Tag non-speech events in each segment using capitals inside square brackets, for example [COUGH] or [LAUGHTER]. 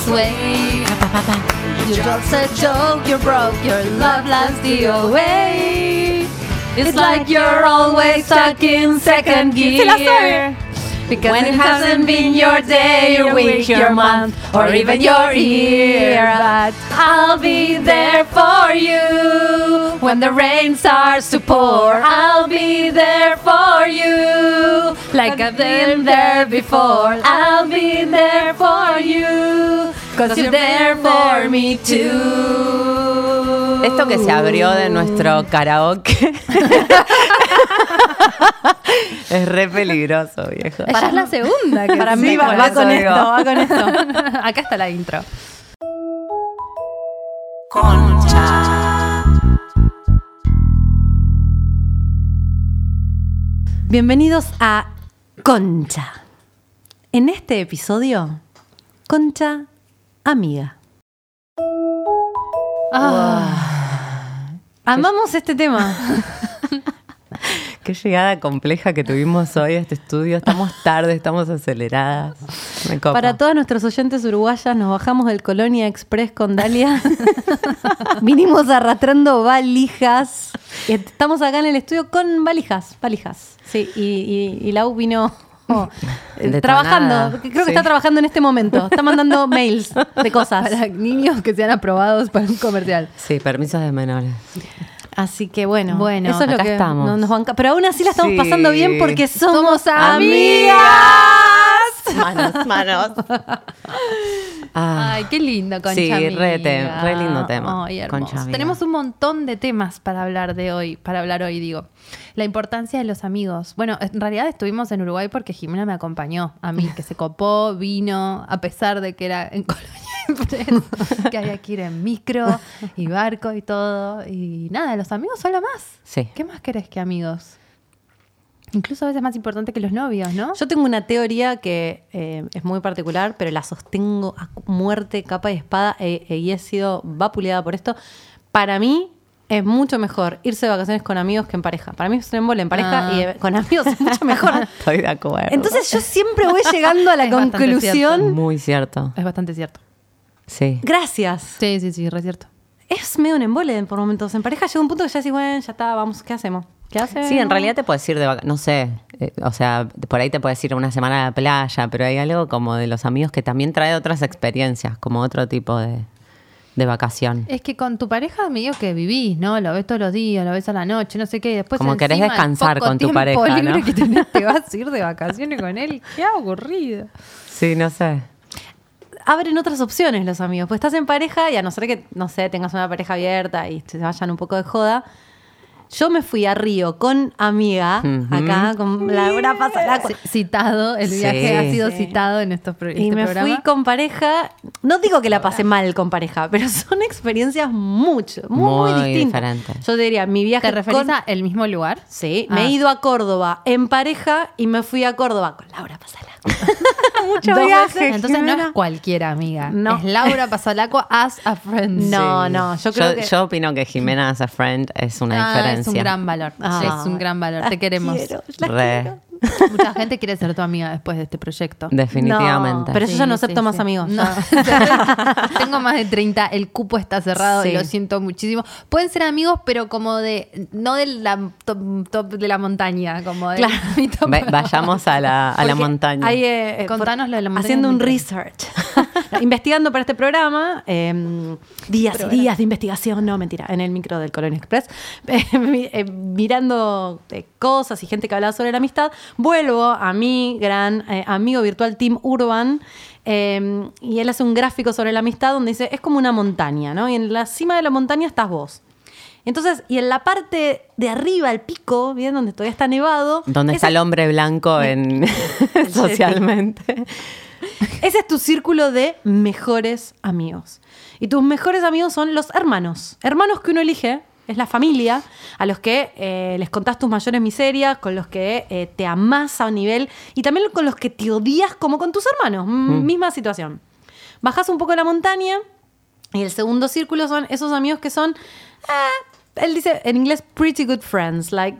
this way. You're just a joke, you're broke, your love lasts the away. It's like you're always stuck in second gear. Because when it hasn't been your day, your week, your month, or even your year. But I'll be there for you when the rain starts to pour. I'll be there for you like I've been there before. I'll be there for you cause you're there for me too. Esto que se abrió de nuestro karaoke [LAUGHS] es re peligroso, viejo. Ella es la segunda que Para sí, mí va, va eso con digo. esto, va con esto. [LAUGHS] Acá está la intro. Bienvenidos a Concha. En este episodio, Concha amiga. Ah, Amamos este tema. [LAUGHS] Qué llegada compleja que tuvimos hoy a este estudio. Estamos tarde, estamos aceleradas. Me copa. Para todas nuestros oyentes uruguayas, nos bajamos del Colonia Express con Dalia. [LAUGHS] Vinimos arrastrando valijas. Estamos acá en el estudio con valijas, valijas. Sí, y, y, y Lau vino oh, [LAUGHS] trabajando. Creo que Sí. está trabajando en este momento. Está mandando [LAUGHS] mails de cosas. para niños que sean aprobados para un comercial. Sí, permisos de menores. Así que bueno, Bueno, eso es lo acá que estamos. no- nos banca. Pero aún así la estamos Sí. pasando bien porque somos, Somos amigas. Manos, manos. Ah, Ay, qué lindo, Concha Sí, amiga. re re lindo tema, Ay. Concha. Tenemos un montón de temas para hablar de hoy, para hablar hoy, digo. La importancia de los amigos. Bueno, en realidad estuvimos en Uruguay porque Jimena me acompañó a mí, que se copó, vino, a pesar de que era en [LAUGHS] Colonia que había que ir en micro y barco y todo. Y nada, los amigos son lo más. Sí. ¿Qué más querés que amigos? Incluso a veces más importante que los novios, ¿no? Yo tengo una teoría que eh, es muy particular, pero la sostengo a muerte, capa y espada, eh, eh, y he sido vapuleada por esto. Para mí es mucho mejor irse de vacaciones con amigos que en pareja. Para mí es un embole en pareja Ah. y eh, con amigos es mucho mejor. [LAUGHS] Estoy de acuerdo. Entonces yo siempre voy llegando a la [LAUGHS] Es conclusión. Muy cierto. Es bastante cierto. Sí. Gracias. Sí, sí, sí, re cierto. Es medio un embole por momentos. En pareja llega un punto que ya decís, bueno, ya está, vamos, ¿qué hacemos? Sí, en realidad te puedes ir de vacaciones, no sé, eh, o sea, por ahí te puedes ir una semana a la playa, pero hay algo como de los amigos que también trae otras experiencias, como otro tipo de, de vacación. Es que con tu pareja medio que vivís, ¿no? Lo ves todos los días, lo ves a la noche, no sé qué. Después Como querés encima, el descansar poco con tu pareja, libre ¿no? que tenés, te vas a ir de [LAUGHS] vacaciones con él. Qué aburrido. Sí, no sé. abren otras opciones los amigos. Pues estás en pareja y a no ser que, no sé, tengas una pareja abierta y se vayan un poco de joda. Yo me fui a Río con amiga, acá, con la hora pasada. C- Citado, el Sí. viaje ha sido Sí. citado en estos pro- Y este me programa. fui con pareja. No digo que la pasé mal con pareja, pero [LAUGHS] son experiencias mucho, muy, Muy distintas. diferentes. Yo te diría, mi viaje ¿Te referís con- a el mismo lugar? Sí, Ah. me he ido a Córdoba en pareja y me fui a Córdoba con Laura Pasala. [LAUGHS] Mucho Dos viaje. veces. Entonces no es cualquier amiga. No. Es Laura Pasalaco as a friend. No, Sí. no, yo creo que- yo opino que Jimena as a friend es una Ah, diferencia. Es un gran valor. Ah. es un gran valor. Te Las queremos. quiero, Re. quiero. Mucha gente quiere ser tu amiga después de este proyecto. [LAUGHS] Definitivamente. No, pero yo ya no acepto más amigos. No. [LAUGHS] Tengo más de 30, el cupo está cerrado y Sí. lo siento muchísimo. Pueden ser amigos, pero como de, no de la top, top de la montaña, como de Claro. [LAUGHS] mi top. Vayamos a la, a la montaña. hay, eh, eh, Contanos lo de la montaña, Haciendo un research. Investigando para este programa. eh, días y días de investigación. No, mentira. En el micro del Colón Express. eh, mi- eh, mirando eh, cosas y gente que hablaba sobre la amistad. Vuelvo a mi gran eh, amigo virtual Tim Urban. eh, y él hace un gráfico sobre la amistad donde dice, es como una montaña, ¿no? Y en la cima de la montaña estás vos. Entonces, y en la parte de arriba, el pico, ¿bien? Donde todavía está nevado. ¿Dónde está el hombre blanco en [LAUGHS] [LAUGHS] socialmente? Ese es tu círculo de mejores amigos. Y tus mejores amigos son los hermanos. Hermanos que uno elige, es la familia, a los que eh, les contás tus mayores miserias, con los que eh, te amás a un nivel y también con los que te odias como con tus hermanos. M- Misma situación. Bajás un poco la montaña y el segundo círculo son esos amigos que son, ah, él dice en inglés, pretty good friends, like...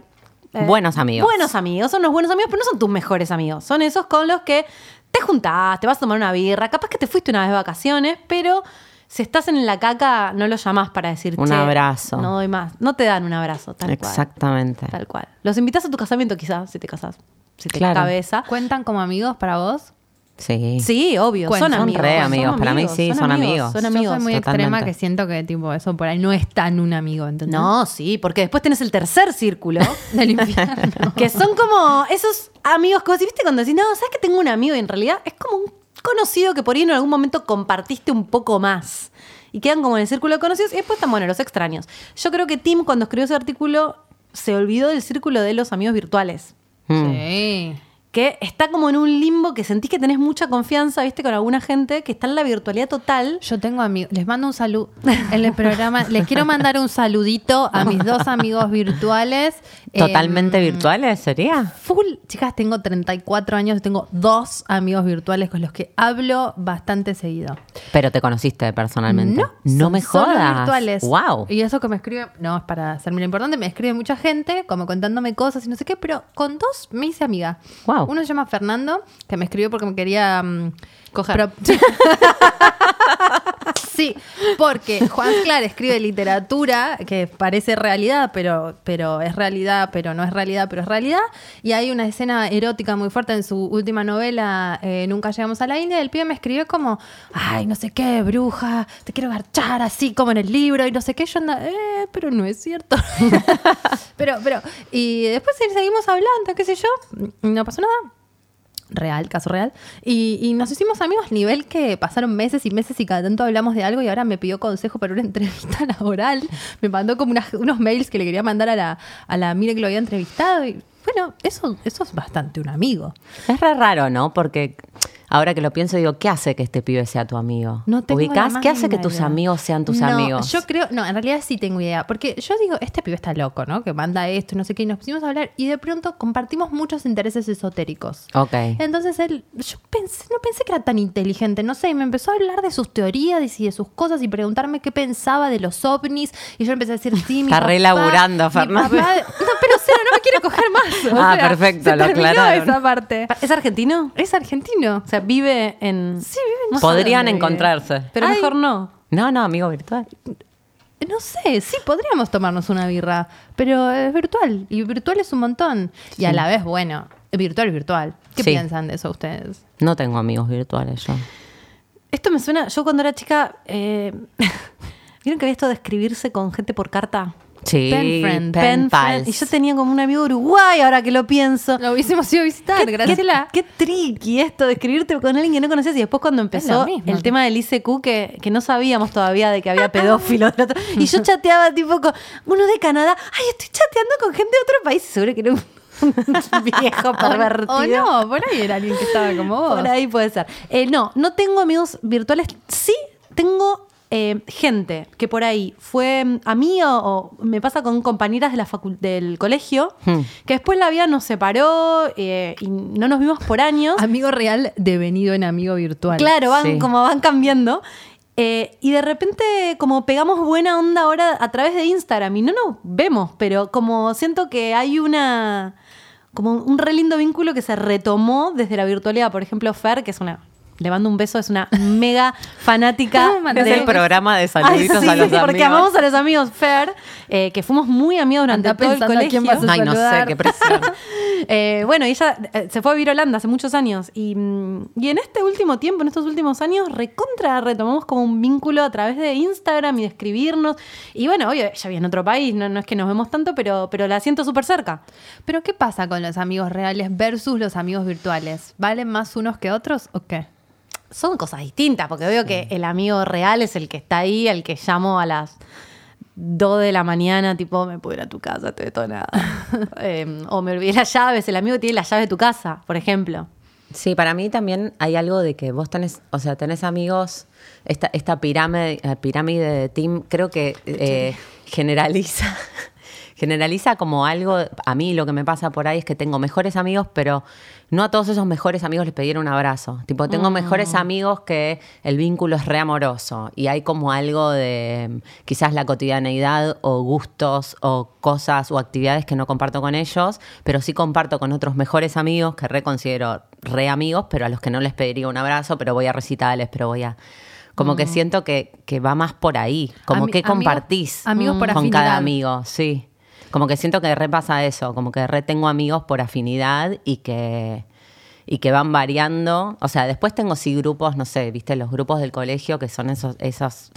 Buenos amigos. Buenos amigos, son los buenos amigos, pero no son tus mejores amigos. Son esos con los que te juntás, te vas a tomar una birra, capaz que te fuiste una vez de vacaciones, pero si estás en la caca, no lo llamás para decir Un "Che, abrazo. No doy más. No te dan un abrazo, tal cual. Exactamente. Tal cual. Los invitas a tu casamiento, quizás, si te casás. Si te Claro. cabeza. ¿Cuentan como amigos para vos? Sí. Sí, obvio. Cuentan. Son Son amigos. re amigos. Para mí sí, son amigos. Son Yo amigos. soy muy totalmente. extrema que siento que tipo eso por ahí no es tan un amigo, ¿entendés? No, sí, porque después tenés el tercer círculo. [LAUGHS] Del infierno. [LAUGHS] que son como esos amigos que vos ¿viste? Cuando decís, no, ¿sabes que tengo un amigo? Y en realidad es como un conocido que por ahí en algún momento compartiste un poco más. Y quedan como en el círculo de conocidos. Y después están, bueno, los extraños. Yo creo que Tim, cuando escribió ese artículo, se olvidó del círculo de los amigos virtuales. Mm. Sí. Que está como en un limbo que sentís que tenés mucha confianza, ¿viste? Con alguna gente que está en la virtualidad total. Yo tengo amigos, les mando un saludo en el programa, les quiero mandar un saludito a mis dos amigos virtuales. ¿Totalmente Em, virtuales sería? Full, chicas, tengo 34 años y tengo dos amigos virtuales con los que hablo bastante seguido. Pero te conociste personalmente. No, No son me jodas. virtuales. Wow. Y eso que me escribe, no, es para hacerme lo importante, me escribe mucha gente, como contándome cosas y no sé qué, pero con dos me hice amiga. Wow. Uno se llama Fernando, que me escribió porque me quería mm, Coger. pro- [LAUGHS] sí, porque Juan Clar escribe literatura que parece realidad, pero, pero es realidad, pero no es realidad, pero es realidad. Y hay una escena erótica muy fuerte en su última novela, eh, Nunca llegamos a la India. El pibe me escribió como, ay, no sé qué, bruja, te quiero garchar así como en el libro y no sé qué. Yo anda, eh, pero no es cierto. [LAUGHS] pero, pero, y después seguimos hablando, qué sé yo, no pasó nada real, caso real. Y, y nos hicimos amigos, nivel que pasaron meses y meses y cada tanto hablamos de algo y ahora me pidió consejo para una [LAUGHS] entrevista laboral. Me mandó como unos mails que le quería mandar a la, a la mire que lo había entrevistado. Y bueno, eso, eso es bastante un amigo. Es raro, ¿no? Porque ahora que lo pienso, digo, ¿qué hace que este pibe sea tu amigo? No tengo ¿Ubicás? ¿Qué hace que tus idea. amigos sean tus No, amigos? Yo creo, no, en realidad sí tengo idea. Porque yo digo, este pibe está loco, ¿no? Que manda esto no sé qué. Y nos pusimos a hablar y de pronto compartimos muchos intereses esotéricos. Ok. Entonces él, yo pensé, no pensé que era tan inteligente, no sé, y me empezó a hablar de sus teorías y de sus cosas y preguntarme qué pensaba de los ovnis. Y yo empecé a decir, sí, mi Está re papá, laburando, mi Fernanda. papá- No, pero o sea, no me quiere coger más. [LAUGHS] o Ah, sea, perfecto, se lo terminó aclararon. esa parte. ¿Es argentino? Es argentino. O sea, vive en. Sí, vive en- No Podrían encontrarse. Pero Ay. mejor no. No, no, amigo virtual. No sé, sí, podríamos tomarnos una birra, pero es virtual. Y virtual es un montón. Y a la vez, bueno, virtual es virtual. ¿Qué Sí. piensan de eso ustedes? No tengo amigos virtuales yo. Esto me suena. Yo cuando era chica. eh, [LAUGHS] ¿Vieron que había esto de escribirse con gente por carta? Sí, Pen friend. pen Pen friend. Y yo tenía como un amigo Uruguay, ahora que lo pienso. Lo hubiésemos ido a visitar, Qué- Graciela. Qué, qué tricky esto de escribirte con alguien que no conocías. Y después cuando empezó el tema del ICQ, que, que no sabíamos todavía de que había [LAUGHS] pedófilos. Y yo chateaba tipo con uno de Canadá. Ay, estoy chateando con gente de otro país. Seguro que era un [LAUGHS] viejo pervertido. O no, por ahí era alguien que estaba como vos. Por ahí puede ser. Eh, no, no tengo amigos virtuales. Sí tengo eh, gente que por ahí fue mm, a mí o, o me pasa con compañeras de la facul- del colegio, Hmm. que después la vida nos separó eh, y no nos vimos por años. [LAUGHS] Amigo real devenido en amigo virtual. Claro, van Sí. como van cambiando. Eh, y de repente, como pegamos buena onda ahora a través de Instagram, y no nos vemos, pero como siento que hay una. como un re lindo vínculo que se retomó desde la virtualidad. Por ejemplo, Fer, que es una. Le mando un beso, es una mega fanática. [LAUGHS] ¿Cómo mandé? Es el programa de saluditos Ay, sí, a los amigos. porque amamos a los amigos Fer, eh, que fuimos muy amigos durante Anda todo el colegio. quién vas a Ay, no sé, qué presión. [LAUGHS] Eh, bueno, ella eh, se fue a vivir a Holanda hace muchos años y, mm, y en este último tiempo, en estos últimos años, recontra retomamos como un vínculo a través de Instagram y de escribirnos. Y bueno, obvio, ella vive en otro país, no, no es que nos vemos tanto, pero, pero la siento súper cerca. Pero ¿qué pasa con los amigos reales versus los amigos virtuales? ¿Valen más unos que otros o qué? Son cosas distintas, porque veo que el amigo real es el que está ahí, al que llamo a las 2 de la mañana, tipo, me puedo ir a tu casa, estoy detonada. [LAUGHS] Eh, o me olvidé las llaves, el amigo tiene la llave de tu casa, por ejemplo. Sí, para mí también hay algo de que vos tenés, o sea, tenés amigos, esta, esta pirámide, eh, pirámide de team, creo que eh, generaliza, [LAUGHS] generaliza como algo, a mí lo que me pasa por ahí es que tengo mejores amigos, pero no a todos esos mejores amigos les pidieron un abrazo. Tipo, tengo mejores amigos que el vínculo es re amoroso y hay como algo de mm, quizás la cotidianeidad o gustos o cosas o actividades que no comparto con ellos, pero sí comparto con otros mejores amigos que reconsidero re amigos, pero a los que no les pediría un abrazo, pero voy a recitales, pero voy a... Como Mm. que siento que, que va más por ahí, como Ami- que amigos- compartís amigos por con cada amigo, sí. Como que siento que repasa eso, como que re tengo amigos por afinidad y que, y que van variando. O sea, después tengo sí grupos, no sé, viste, los grupos del colegio que son esos, esos,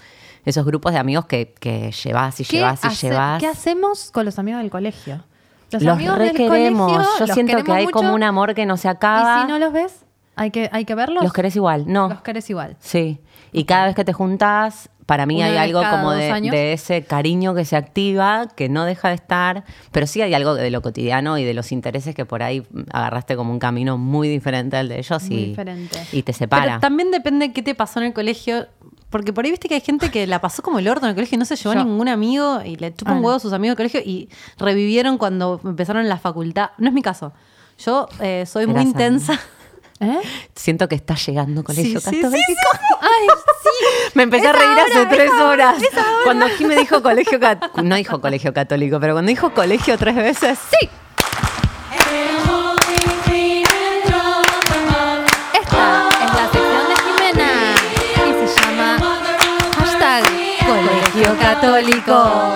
esos grupos de amigos que, que llevas y ¿Qué, llevas y hace- llevas. ¿Qué hacemos con los amigos del colegio? Los amigos del colegio, Yo los siento que hay como un amor que no se ¿Y acaba. si no los ves? ¿Hay que, hay que verlos? los querés igual, no. Los querés igual. Sí. Y cada vez que te juntás, para mí Una hay algo como de, ese cariño que se activa, que no deja de estar, pero sí hay algo de lo cotidiano y de los intereses que por ahí agarraste como un camino muy diferente al de ellos Muy y, diferente. y te separa. Pero también depende qué te pasó en el colegio. Porque por ahí viste que hay gente que la pasó como el orto en el colegio y no se llevó Yo. a ningún amigo y le chupan Ah, no. huevo a sus amigos del colegio y revivieron cuando empezaron la facultad. No es mi caso. Yo eh, soy muy intensa. ¿Eh? Siento que está llegando colegio Sí, católico. sí, Ay, sí. [LAUGHS] Me empecé a reír hace es tres horas. Cuando aquí me dijo colegio católico, no dijo colegio católico, pero cuando dijo colegio tres veces, sí. Esta es la sección de Jimena y se llama hashtag Colegio Católico.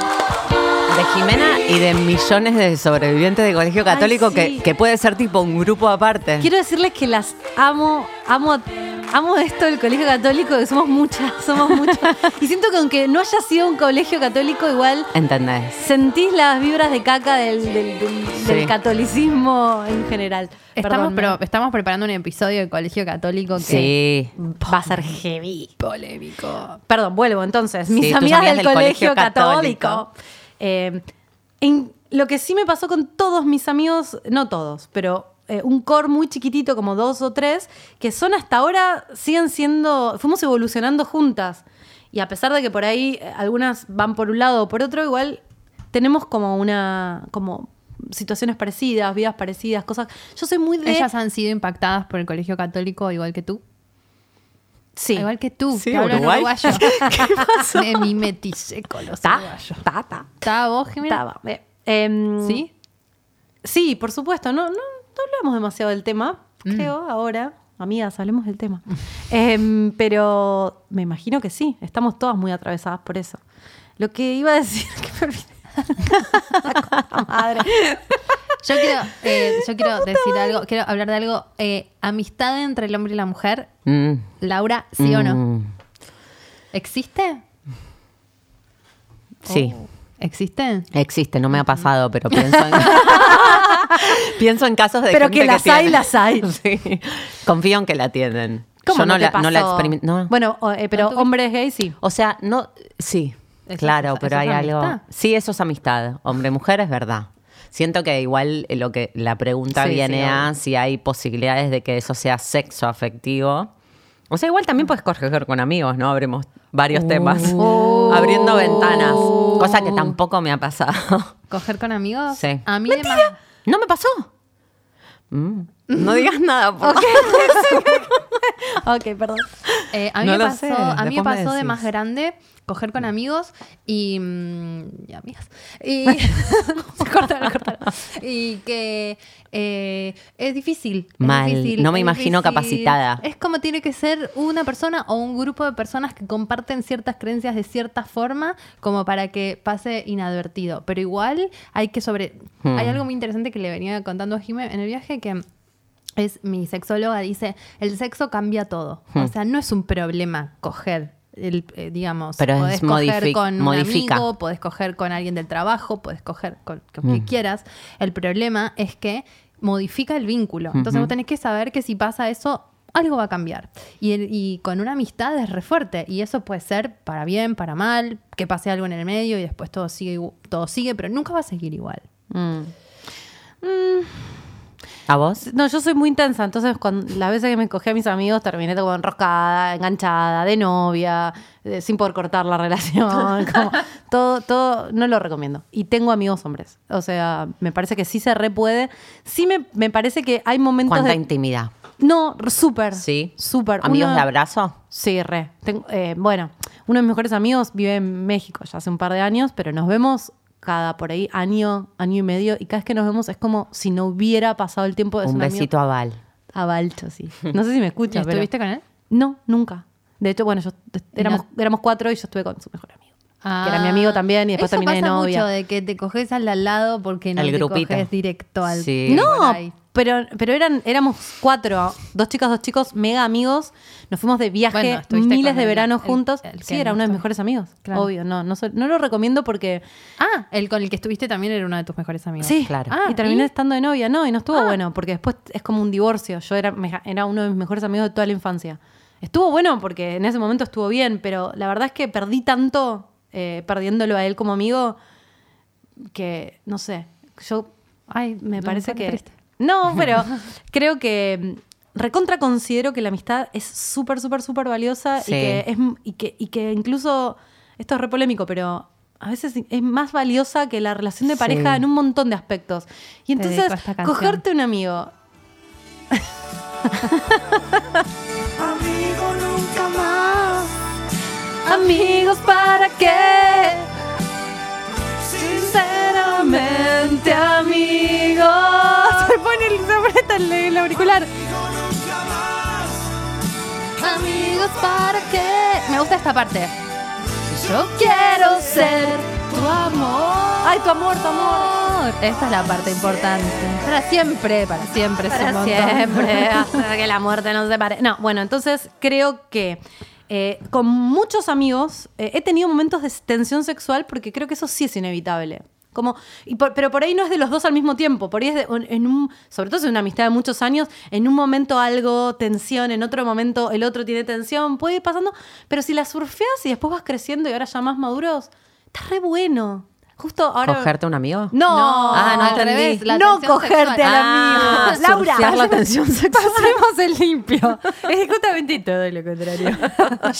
Jimena y de millones de sobrevivientes de colegio católico sí. que, que puede ser tipo un grupo aparte. Quiero decirles que las amo, amo, amo esto del colegio católico, que somos muchas, somos muchas. [LAUGHS] Y siento que aunque no haya sido un colegio católico, igual ¿Entendés? sentís las vibras de caca del, del- del- del Sí. catolicismo en general. Estamos, Perdón, pero, estamos preparando un episodio de Colegio Católico que Sí. va a ser heavy. polémico. Perdón, vuelvo entonces. Mis amigas, amigas del, del colegio, colegio católico. católico. Eh, en- lo que sí me pasó con todos mis amigos, no todos, pero eh, un core muy chiquitito, como dos o tres, que son hasta ahora, siguen siendo, fuimos evolucionando juntas. Y a pesar de que por ahí eh, algunas van por un lado o por otro, igual tenemos como una, como situaciones parecidas, vidas parecidas, cosas. Yo soy muy de... Ellas han sido impactadas por el Colegio Católico igual que tú. Sí. Igual que tú, Sí, que Uruguay. uruguayo. [LAUGHS] Me mimeticé con los uruguayos. ta, ta. ¿Estaba vos, Jimena? Eh, ¿Sí? Sí, por supuesto. No, no, no hablamos demasiado del tema, Mm. creo, ahora. Amigas, hablemos del tema. Em, pero me imagino que sí, estamos todas muy atravesadas por eso. Lo que iba a decir, [LAUGHS] que me olvidé. Madre. Yo quiero, eh, yo quiero decir algo, quiero hablar de algo. eh, amistad entre el hombre y la mujer. Mm. Laura, ¿sí o no? Mm. ¿Existe? Sí. ¿Existe? Existe, no me ha pasado, pero pienso en, [LAUGHS] pienso en casos de Pero gente que las hay, tiene. las hay. [LAUGHS] Sí. Confío en que la tienen. ¿Cómo Yo no, te la, no la pasó? experimento. no. Bueno, o- eh, pero hombres gays sí. O sea, no, sí, Eso claro, es- pero hay algo. amistad. Sí, eso es amistad. Hombre-mujer es verdad. Siento que igual eh, lo que la pregunta Sí, viene sí, a si hay posibilidades de que eso sea sexo afectivo. O sea, igual también puedes coger con amigos, ¿no? Abremos varios temas. Oh. Abriendo ventanas. Cosa que tampoco me ha pasado. ¿Coger con amigos? Sí. A mí más- ¿No me pasó? Mm. No digas [LAUGHS] nada, por favor. Ok, perdón. Eh, a mí No me pasó, sé, a mí me después me pasó de más grande coger con amigos y, mm, y amigas. Y, [LAUGHS] [LAUGHS] Córtalo, córtalo. y que eh, es difícil. es Mal. difícil, No me imagino difícil. capacitada. Es como tiene que ser una persona o un grupo de personas que comparten ciertas creencias de cierta forma como para que pase inadvertido. Pero igual hay que sobre... Hmm. Hay algo muy interesante que le venía contando a Jimé en el viaje que es mi sexóloga dice, el sexo cambia todo. Hmm. O sea, no es un problema coger. El, eh, digamos, Pero podés coger con un amigo, podés coger con alguien del trabajo, podés coger con con quien quieras. El problema es que modifica el vínculo. Entonces Ujú. vos tenés que saber que si pasa eso, algo va a cambiar. Y, el- y con una amistad es re fuerte. Y eso puede ser para bien, para mal, que pase algo en el medio y después todo sigue, igu- todo sigue, pero nunca va a seguir igual. Mm. ¿A vos? No, yo soy muy intensa, entonces cuando las veces que me cogí a mis amigos terminé como enroscada, enganchada, de novia, sin poder cortar la [LAUGHS] relación, como todo, todo, no lo recomiendo. Y tengo amigos hombres, o sea, me parece que sí se re puede. Sí me, me parece que hay momentos ¿Cuánta de... intimidad? No, súper. Sí. Súper. ¿Amigos Uno- de abrazo? Sí, re. Tengo- eh, bueno, uno de mis mejores amigos vive en México ya hace un par de años, pero nos vemos cada por ahí año, año y medio, y cada vez que nos vemos es como si no hubiera pasado el tiempo. Es Un amigo- besito a Val. A Balcho, sí. No sé si me [LAUGHS] ¿Y escucha, pero... ¿Estuviste con él? No, nunca. De hecho, bueno, yo éramos, no- éramos cuatro y yo estuve con su mejor amigo. que era mi amigo también y después Ah, Eso terminé de pasa novia. mucho de que te coges al de al lado porque no El te grupito. coges directo al Sí. No, por ahí. Pero, pero eran, éramos cuatro, dos chicas, dos chicos, mega amigos. Nos fuimos de viaje Bueno, miles de veranos juntos. el sí, era no uno de mis mejores amigos. Claro. Obvio, no, no, no lo recomiendo porque. Ah, el con el que estuviste también era uno de tus mejores amigos. Sí, claro. y Ah, terminé ¿y? estando de novia, no, y no estuvo Ah. bueno, porque después es como un divorcio. Yo era, era uno de mis mejores amigos de toda la infancia. Estuvo bueno porque en ese momento estuvo bien, pero la verdad es que perdí tanto eh, perdiéndolo a él como amigo que, no sé, yo Ay, me no, parece que... triste. No, [LAUGHS] pero creo que mm, recontra considero que la amistad es súper, súper, súper valiosa Sí. y, que es, y, que, y que incluso, esto es re polémico, pero a veces es más valiosa que la relación de Sí. pareja en un montón de aspectos. Y entonces, cogerte un amigo. Amigo nunca más. Amigos, ¿para qué? Sinceramente, amigos. Se pone el, se aprieta el, el auricular. Amigos, ¿para qué? Me gusta esta parte. Yo quiero ser tu amor. Ay, tu amor, tu amor. Esta es la parte importante. Para siempre, para siempre. es un Para siempre, [LAUGHS] hasta que la muerte nos separe. No, bueno, entonces creo que eh, con muchos amigos eh, he tenido momentos de tensión sexual porque creo que eso sí es inevitable. Como, y por- pero por ahí no es de los dos al mismo tiempo, por ahí es de- en un, sobre todo si es una amistad de muchos años, en un momento algo tensión, en otro momento el otro tiene tensión, puede ir pasando, pero si la surfeas y después vas creciendo y ahora ya más maduros, está re bueno. Justo ahora... ¿Cogerte a un amigo? No, No, Ah, no al entendí. revés. la no cogerte sexual. al Ah, amigo. [LAUGHS] Laura, surfear la hacemos- tensión sexual. Pasemos el limpio. [LAUGHS] es justamente todo lo contrario.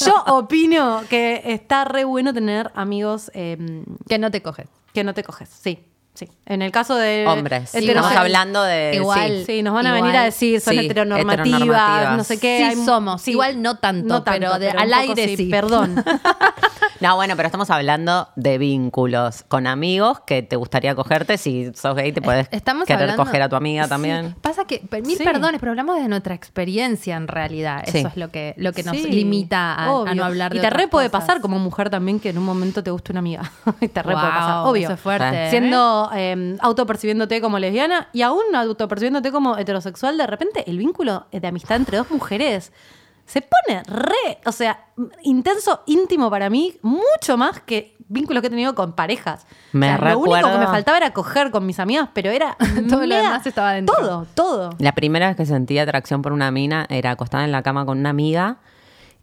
Yo opino que está re bueno tener amigos eh, Que no te coges. Que no te coges. Sí, sí. En el caso de Hombres. Estamos hablando de. Igual. sí. Sí, nos van a Igual. venir a decir, son Sí, heteronormativas, heteronormativas. no sé qué. Sí hay- somos. Igual no tanto, pero de- al aire sí. Perdón. [LAUGHS] No, bueno, pero estamos hablando de vínculos con amigos que te gustaría cogerte. Si sos gay, te puedes Estamos querer hablando- coger a tu amiga Sí, también. Pasa que, mil Sí. perdones, pero hablamos de nuestra experiencia en realidad. Sí. Eso es lo que, lo que nos Sí, limita a, a obvio. no hablar de Y te otras re puede cosas. pasar como mujer también que en un momento te guste una amiga. [LAUGHS] Y te re puede pasar, obvio. Eso es fuerte. ¿eh? Eh, autopercibiéndote como lesbiana y aún autopercibiéndote como heterosexual, de repente el vínculo de amistad entre dos mujeres se pone re, o sea, intenso, íntimo para mí, mucho más que vínculos que he tenido con parejas. Me O sea, lo único que me faltaba era coger con mis amigas, pero era [LAUGHS] Todo lo demás estaba dentro. Todo, todo. La primera vez que sentí atracción por una mina era acostada en la cama con una amiga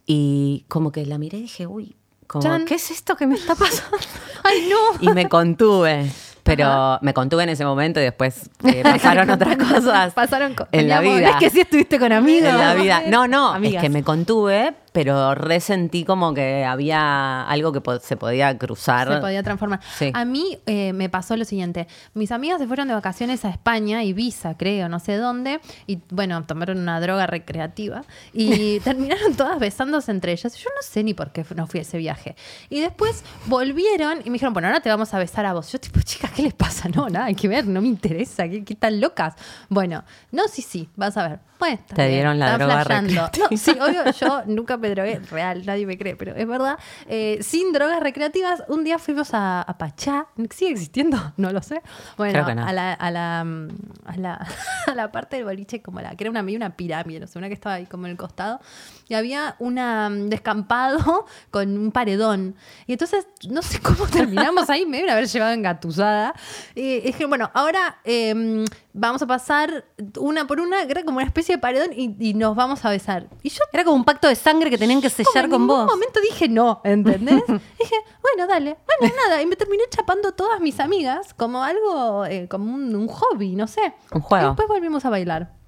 y como que la miré y dije, uy, como. ¿qué es esto que me está pasando? [LAUGHS] Ay, no. Y me contuve. Pero me contuve en ese momento y después eh, pasaron [LAUGHS] otras cosas Pasaron en la vida. Es que sí estuviste con amigos. En la vida. No, no, Amigas. es que me contuve, pero resentí como que había algo que po- se podía cruzar. Se podía transformar. Sí. A mí eh, me pasó lo siguiente. Mis amigas se fueron de vacaciones a España, Ibiza, creo, no sé dónde. Y bueno, tomaron una droga recreativa. Y [LAUGHS] terminaron todas besándose entre ellas. Yo no sé ni por qué no fui a ese viaje. Y después volvieron y me dijeron, bueno, ahora te vamos a besar a vos. Yo tipo, chicas, ¿qué les pasa? No, nada que ver, no me interesa. ¿Qué, qué tan locas? Bueno, no, sí, sí, vas a ver. Está Te dieron la droga recreativa. No, sí, obvio, yo nunca me drogué, real, nadie me cree, pero es verdad. Eh, sin drogas recreativas, un día fuimos a, a Pachá, ¿sigue existiendo? [LAUGHS] No lo sé. Bueno, no. a, la, a, la, mm, a, la, [LAUGHS] a la parte del boliche, como la que era una, una pirámide, no sé, una que estaba ahí como en el costado, y había un descampado [LAUGHS] con un paredón. Y entonces, no sé [LAUGHS] cómo terminamos ahí, me deben haber llevado engatusada. Y dije, bueno, ahora eh, vamos a pasar una por una, que era como una especie de paredón, y, y nos vamos a besar. Y yo Era como un pacto de sangre que tenían que sellar en con vos. momento dije no, ¿entendés? [LAUGHS] dije, bueno, dale. Bueno, nada. Y me terminé chapando todas mis amigas como algo, eh, como un, un hobby, no sé. Un juego. Y después volvimos a bailar.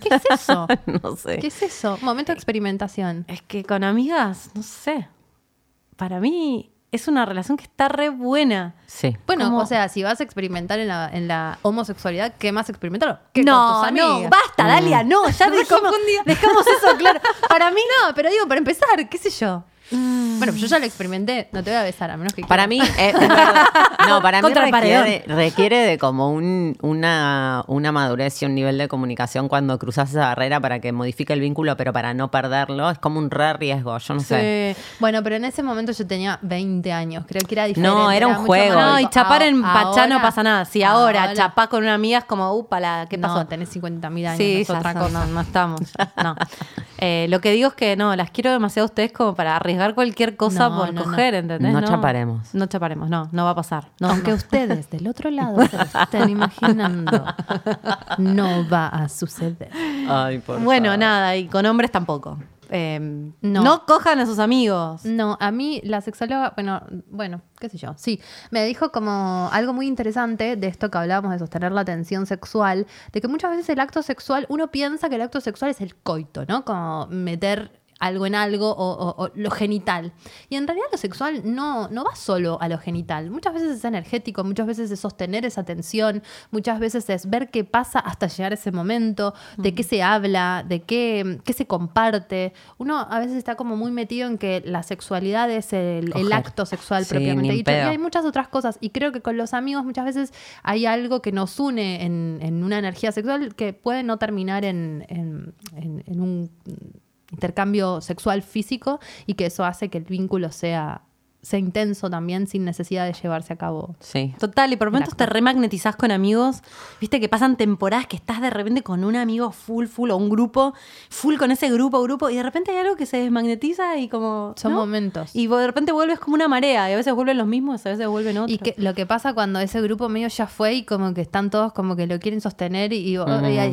¿Qué es eso? [LAUGHS] no sé. ¿Qué es eso? Momento de experimentación. Es que con amigas, no sé. Para mí es una relación que está re buena. Sí. Bueno, o sea, si vas a experimentar en la, en la homosexualidad, ¿qué más experimentarlo? Que no, con tus no, basta, Dalia, no, ya [LAUGHS] confundí. dejamos eso claro. [LAUGHS] Para mí No, pero digo, para empezar, qué sé yo. Bueno, yo ya lo experimenté, no te voy a besar a menos que Para quieras. mí, eh, es verdad. no, para [LAUGHS] mí requiere, requiere de como un- una, una madurez y un nivel de comunicación cuando cruzas esa barrera para que modifique el vínculo, pero para no perderlo. Es como un re riesgo, yo no sé. Sí. Bueno, pero en ese momento yo tenía 20 años, creo que era diferente. No, era un juego. más No, y chapar en Ahora- Pachá no pasa nada. Si ahora, chapás con una amiga es como, upala, ¿qué pasó? No, tenés 50 mil años, Sí, es ya otra cosa. No, no estamos. No. [LAUGHS] Eh, lo que digo es que no, las quiero demasiado a ustedes como para arriesgar cualquier cosa No, por no, no. coger, ¿entendés? No chaparemos. No chaparemos, no, no va a pasar. No, Aunque no. ustedes del otro lado se lo estén imaginando, no va a suceder. Ay, por Bueno, favor. nada, y con hombres tampoco. Eh, No. no. cojan a sus amigos. No, a mí la sexóloga, bueno, bueno, qué sé yo, sí, me dijo como algo muy interesante de esto que hablábamos de sostener la tensión sexual, de que muchas veces el acto sexual, uno piensa que el acto sexual es el coito, ¿no? Como meter algo en algo o, o- o lo genital. Y en realidad lo sexual no, no va solo a lo genital. Muchas veces es energético, muchas veces es sostener esa tensión, muchas veces es ver qué pasa hasta llegar a ese momento, de qué se habla, de qué, qué se comparte. Uno a veces está como muy metido en que la sexualidad es el, acto sexual Sí, propiamente dicho. Y hay muchas otras cosas. Y creo que con los amigos muchas veces hay algo que nos une en, en una energía sexual que puede no terminar en- en un intercambio sexual físico y que eso hace que el vínculo sea, sea intenso también sin necesidad de llevarse a cabo. Sí. Total, y por momentos te remagnetizás con amigos. Viste que pasan temporadas que estás de repente con un amigo full, full, o un grupo, full con ese grupo, grupo, y de repente hay algo que se desmagnetiza y como. Son ¿no? momentos. Y de repente vuelves como una marea, y a veces vuelven los mismos, a veces vuelven otros. Y que, lo que pasa cuando ese grupo medio ya fue y como que están todos como que lo quieren sostener y, y-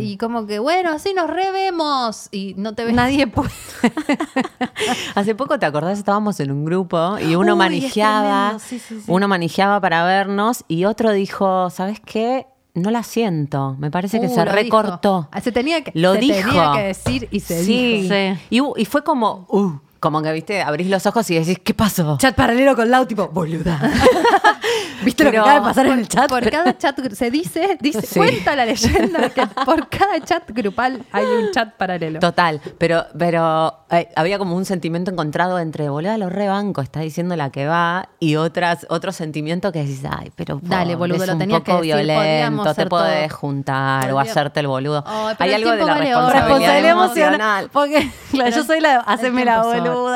y como que, bueno, así nos revemos y no te ves Nadie puede. [LAUGHS] Hace poco, ¿te acordás? Estábamos en un grupo y uno es manejaba. Sí, sí, sí. uno manejaba para vernos y otro dijo, ¿sabes qué? No la siento, me parece que Uh, se recortó. dijo. Ah, Se tenía que, Lo se dijo. tenía que decir y se dijo. Sí. Y, y fue como, uh, como que, viste, abrís los ojos y decís, ¿qué pasó? Chat paralelo con Lau, tipo, boluda. [LAUGHS] ¿Viste lo que Pero- acaba de pasar en el chat? Por cada chat se dice, dice, Sí. cuenta la leyenda que por cada chat grupal hay un chat paralelo. Total, pero, pero eh, había como un sentimiento encontrado entre, boluda, lo rebanco, está diciendo la que va, y otras, otro sentimiento que decís, ay, pero Dale, boludo, es lo un tenías que poco decir, violento, te podés todos- juntar o hacerte el boludo. Pero Hay algo de la vale responsabilidad, Responsabilidad emocional. emocional. Porque [LAUGHS] claro, yo soy la haceme la tiempo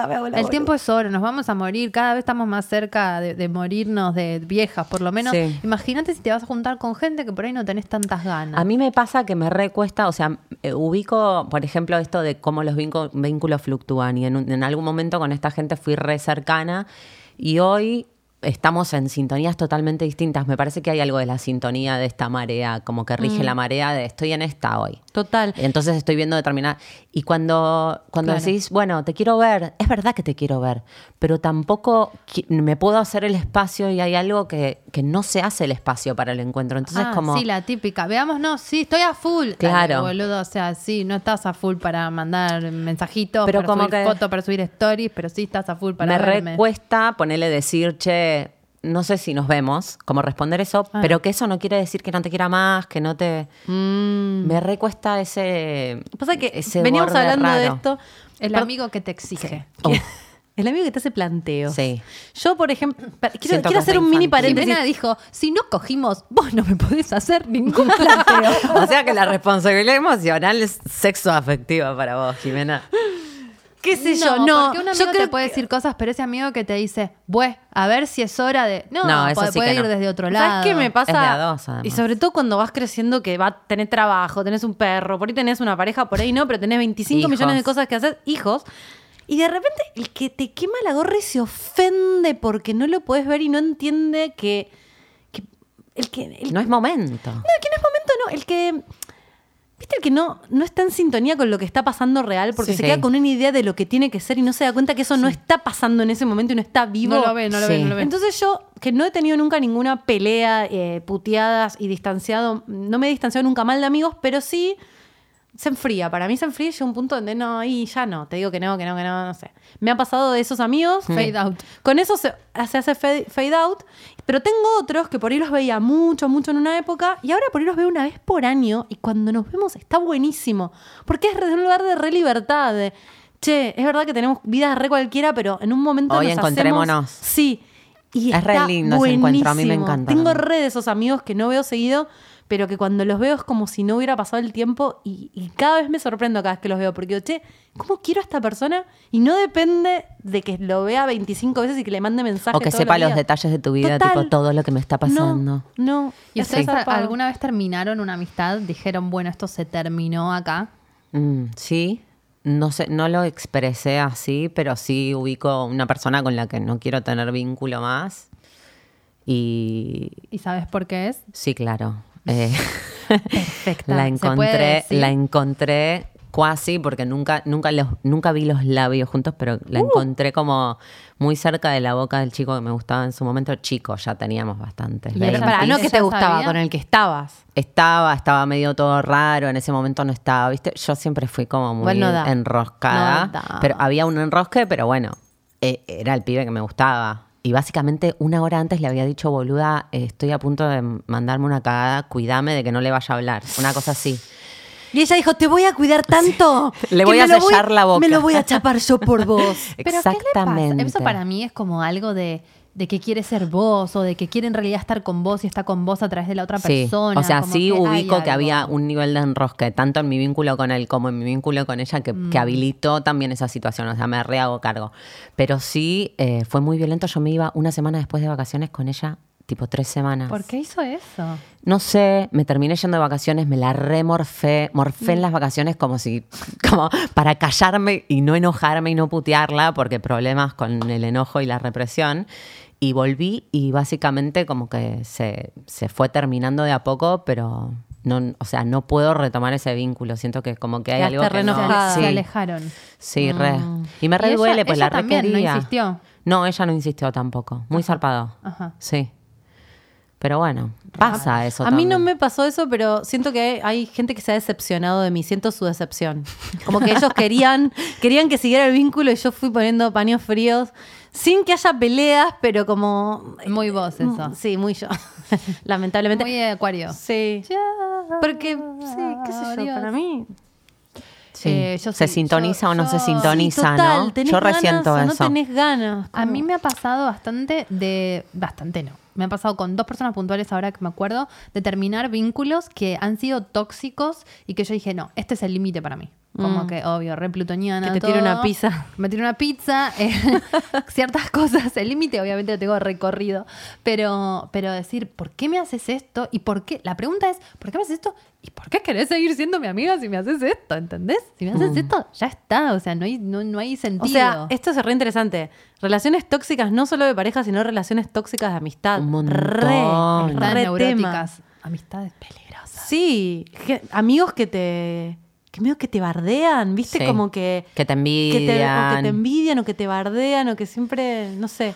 me hago la El tiempo es oro, nos vamos a morir. Cada vez estamos más cerca de, de morirnos de viejas, por lo menos. Sí. Imagínate si te vas a juntar con gente que por ahí no tenés tantas ganas. A mí me pasa que me recuesta, o sea, eh, ubico, por ejemplo, esto de cómo los vínculos fluctúan y en, un- en algún momento con esta gente fui re cercana y hoy estamos en sintonías totalmente distintas. Me parece que hay algo de la sintonía de esta marea, como que Mm. rige la marea de estoy en esta hoy. Total. Entonces estoy viendo determinada. Y cuando, cuando Claro. decís, bueno, te quiero ver, es verdad que te quiero ver, pero tampoco me puedo hacer el espacio y hay algo que, que no se hace el espacio para el encuentro. Entonces, Ah, como. Sí, la típica. Veamos, no, sí, estoy a full. Claro. Dale, boludo, o sea, sí, no estás a full para mandar mensajitos, Pero para como subir que- fotos, para subir stories, pero sí estás a full para me verme. recuesta ponerle decir, che, no sé si nos vemos, como responder eso, Ah. pero que eso no quiere decir que no te quiera más, que no te. Mm. Me recuesta ese. Pasa que ese veníamos hablando de esto. El amigo que te exige. [LAUGHS] Oh, El amigo que te hace planteos. Sí. Yo, por ejemplo, quiero, hacer un mini paréntesis. Jimena dijo, si no cogimos, vos no me podés hacer ningún [LAUGHS] planteo. o sea que la responsabilidad emocional es sexo afectiva para vos, Jimena. ¿Qué sé yo? No, porque un yo amigo te creo puede que- decir cosas, pero ese amigo que te dice, bueno, a ver si es hora de... No, No, eso puede, sí puede que ir no. desde otro lado. ¿Sabes qué me pasa? Es de a dos, además. y sobre todo cuando vas creciendo que va a tener trabajo, tenés un perro, por ahí tenés una pareja, por ahí no, pero tenés 25 Hijos. millones de cosas que hacer, hijos. Y de repente el que te quema la gorra y se ofende porque no lo puedes ver y no entiende que... que el que, el, No es momento. No, que no es momento, no. El que. ¿Viste el que no, no está en sintonía con lo que está pasando real? Porque Sí. se queda con una idea de lo que tiene que ser y no se da cuenta que eso no está pasando en ese momento y no está vivo. No lo ve, no lo ve, Sí. no lo ve. Entonces yo, que no he tenido nunca ninguna pelea, eh, puteadas y distanciado, no me he distanciado nunca mal de amigos, pero sí se enfría. Para mí se enfría y llega un punto donde no, y ya no, te digo que no, que no, que no, no sé. Me ha pasado de esos amigos. Fade out. Con eso se, se hace fade, fade out. Pero tengo otros que por ahí los veía mucho, mucho en una época y ahora por ahí los veo una vez por año y cuando nos vemos está buenísimo. Porque es un lugar de re libertad. de che, es verdad que tenemos vidas re cualquiera, pero en un momento Hoy nos encontrémonos. hacemos- Sí. Y Es re lindo ese encuentro, a mí me buenísimo. encanta Tengo re de esos amigos que no veo seguido, pero que cuando los veo es como si no hubiera pasado el tiempo y, y cada vez me sorprendo cada vez que los veo, porque digo, che, ¿cómo quiero a esta persona? Y no depende de que lo vea 25 veces y que le mande mensajes O que todos sepa los días. detalles de tu vida, Total. tipo todo lo que me está pasando. No, no. ¿Y ustedes zarpado. alguna vez terminaron una amistad? Dijeron, bueno, esto se terminó acá. Mm, sí, no sé, no lo expresé así, pero sí ubico una persona con la que no quiero tener vínculo más. Y ¿Y sabes por qué es? sí, claro. Eh, Perfecta. [LAUGHS] la ¿Se puede encontré, decir? la encontré cuasi porque nunca, nunca los, nunca vi los labios juntos, pero Uh. la encontré como muy cerca de la boca del chico que me gustaba en su momento. Chico, ya teníamos bastantes. Y Pero ella- 20. para, no que te ¿Ella gustaba, sabía? con el que estabas. Estaba, estaba medio todo raro, en ese momento no estaba, ¿viste? Yo siempre fui como muy Igual no da. enroscada. No. Pero había un enrosque, pero bueno, eh, era el pibe que me gustaba. Y básicamente una hora antes le había dicho, boluda, estoy a punto de mandarme una cagada, cuidame de que no le vaya a hablar. Una cosa así. Y ella dijo, te voy a cuidar tanto. [LAUGHS] Le voy a sellar la boca". Me lo voy a chapar yo por [LAUGHS] vos. ¿Pero qué le Exactamente. pasa? Eso para mí es como algo de, de que quiere ser vos o de que quiere en realidad estar con vos y está con vos a través de la otra Sí, persona. o sea, sí que ubico que había un nivel de enrosque, tanto en mi vínculo con él como en mi vínculo con ella, que, Mm. que habilitó también esa situación, o sea, me re hago cargo. Pero sí, eh, fue muy violento, yo me iba una semana después de vacaciones con ella, tipo tres semanas. ¿Por qué hizo eso? No sé, me terminé yendo de vacaciones, me la remorfé, morfé Mm. en las vacaciones como si, como para callarme y no enojarme y no putearla, porque problemas con el enojo y la represión. Y volví y básicamente como que se, se fue terminando de a poco, pero no, o sea, no puedo retomar ese vínculo. Siento que como que hay algo que no- Se, sí, alejaron. sí, re. Y me ¿Y re ella- duele, pues ella la también no insistió? No, ella no insistió tampoco. Muy zarpado. Ajá. Sí. Pero bueno, pasa eso A mí no también. me pasó eso, pero siento que hay, hay gente que se ha decepcionado de mí. Siento su decepción. Como que ellos querían, querían que siguiera el vínculo y yo fui poniendo paños fríos sin que haya peleas, pero como... Muy vos eso. Sí, muy yo. [LAUGHS] Lamentablemente. Muy de acuario. Sí. Porque, sí, qué sé yo, Dios. para mí... Sí. Eh, yo ¿Se sí, sintoniza yo- o no yo- se Sí, sintoniza, total, no? tenés Yo ganas resiento o no eso. tenés ganas. A mí me ha pasado bastante de. Bastante no. Me ha pasado con dos personas puntuales ahora que me acuerdo de terminar vínculos que han sido tóxicos y que yo dije, no, este es el límite para mí. Como Mm. que, obvio, re plutoniana. Que te tire todo. una pizza. Me tire una pizza. eh, [LAUGHS] ciertas cosas. El límite, obviamente, lo tengo recorrido. Pero, pero decir, ¿por qué me haces esto? Y por qué. La pregunta es, ¿por qué me haces esto? ¿Y por qué querés seguir siendo mi amiga si me haces esto? ¿Entendés? Si me haces esto, ya está. O sea, no hay, no, no hay sentido. O sea, esto es re interesante. Relaciones tóxicas, no solo de pareja, sino relaciones tóxicas de amistad. Un montón. Re, Amistades re neuróticas. tema. Amistades peligrosas. Sí, que- amigos que te. Que medio que te bardean, ¿viste? Sí. Como que. Que te que te, o que envidian. te envidian o que te bardean o que siempre, no sé.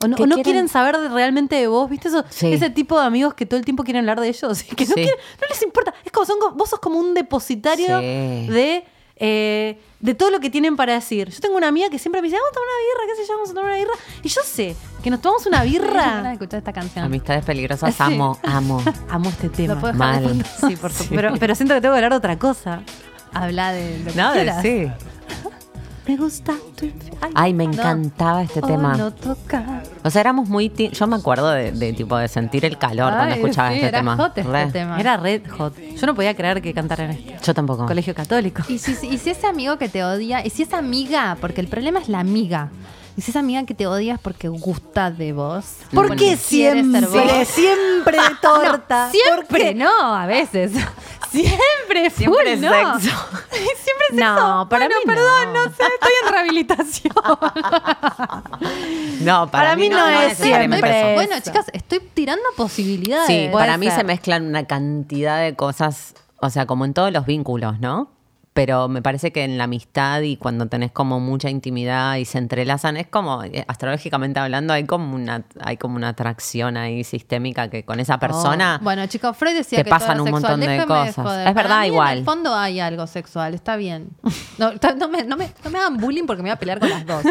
O no, o no quieren- quieren saber realmente de vos, ¿viste? Eso, Sí. Ese tipo de amigos que todo el tiempo quieren hablar de ellos que no, Sí. quieren- no les importa. Es como son, vos sos como un depositario de, eh, de todo lo que tienen para decir. Yo tengo una amiga que siempre me dice, vamos a tomar una birra, qué sé yo, vamos a tomar una birra. Y yo sé que nos tomamos una birra. escuchar esta canción. Amistades peligrosas, Sí. amo, amo. [LAUGHS] Amo este tema. Lo puedo dejar de Mal. [LAUGHS] Sí, por supuesto. Pero, pero siento que tengo que hablar de otra cosa. Habla de lo que No, quieras. sí. Me gusta tu Ay, Ay, me encantaba este Oh, tema. no toca. O sea, éramos muy... Yo me acuerdo de, de, tipo de sentir el calor cuando escuchaba sí, este era tema. hot este tema. Era red hot. Yo no podía creer que cantaran esto. Yo tampoco. Colegio católico. Y si, y si ese amigo que te odia, y si esa amiga, porque el problema es la amiga, y si esa amiga que te odia es porque gusta de vos. ¿Por porque qué siempre? vos. Siempre [LAUGHS] de torta. No, siempre no, a veces. [LAUGHS] Siempre, full, Siempre no. sexo. [LAUGHS] siempre es No, eso. para bueno, mí no. perdón, no. sé, estoy en rehabilitación. No, para, Para mí no es siempre. eso. bueno, chicas, estoy tirando posibilidades. Sí, para mí ser. se mezclan una cantidad de cosas, o sea, como en todos los vínculos, ¿no? Pero me parece que en la amistad y cuando tenés como mucha intimidad y se entrelazan, es como, eh, astrológicamente hablando, hay como una, hay como una atracción ahí sistémica que con esa persona. Bueno, chicos, Freud decía Te que pasan todo un sexual. montón de cosas. joder. Es verdad, igual. En el fondo hay algo sexual, está bien. No, no me, no me- no me hagan bullying porque me voy a pelear con las dos.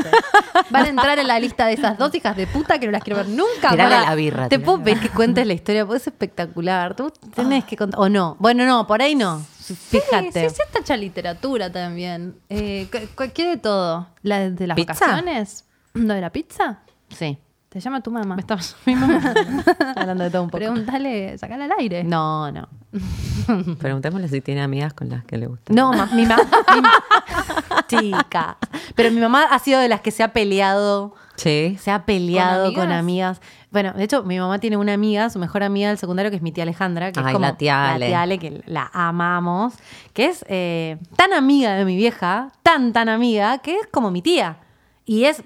Van a entrar en la lista de esas dos hijas de puta que no las quiero ver nunca. Tirale la birra. Te puedo pedir que cuentes la historia, porque es espectacular. Tú tenés que contar. O no. Bueno, no, por ahí no. Fíjate. Sí, sí, está hecha literatura también. Eh, ¿Qué de todo? ¿La de las ¿Pizza? vacaciones? ¿Lo de la pizza? Sí. Te llama tu mamá. Me está mi mamá [LAUGHS] hablando de todo un poco. Pregúntale, sacala al aire. No, no. [LAUGHS] Preguntémosle si tiene amigas con las que le gusta. No, ma- mi mamá. [LAUGHS] Chica. Pero mi mamá ha sido de las que se ha peleado. Sí. Se ha peleado ¿Con con amigas? Bueno, de hecho, mi mamá tiene una amiga, su mejor amiga del secundario, que es mi tía Alejandra, que es Ay, como la tía Ale. Ale, que la amamos, que es eh, tan amiga de mi vieja, tan, tan amiga, que es como mi tía. Y es.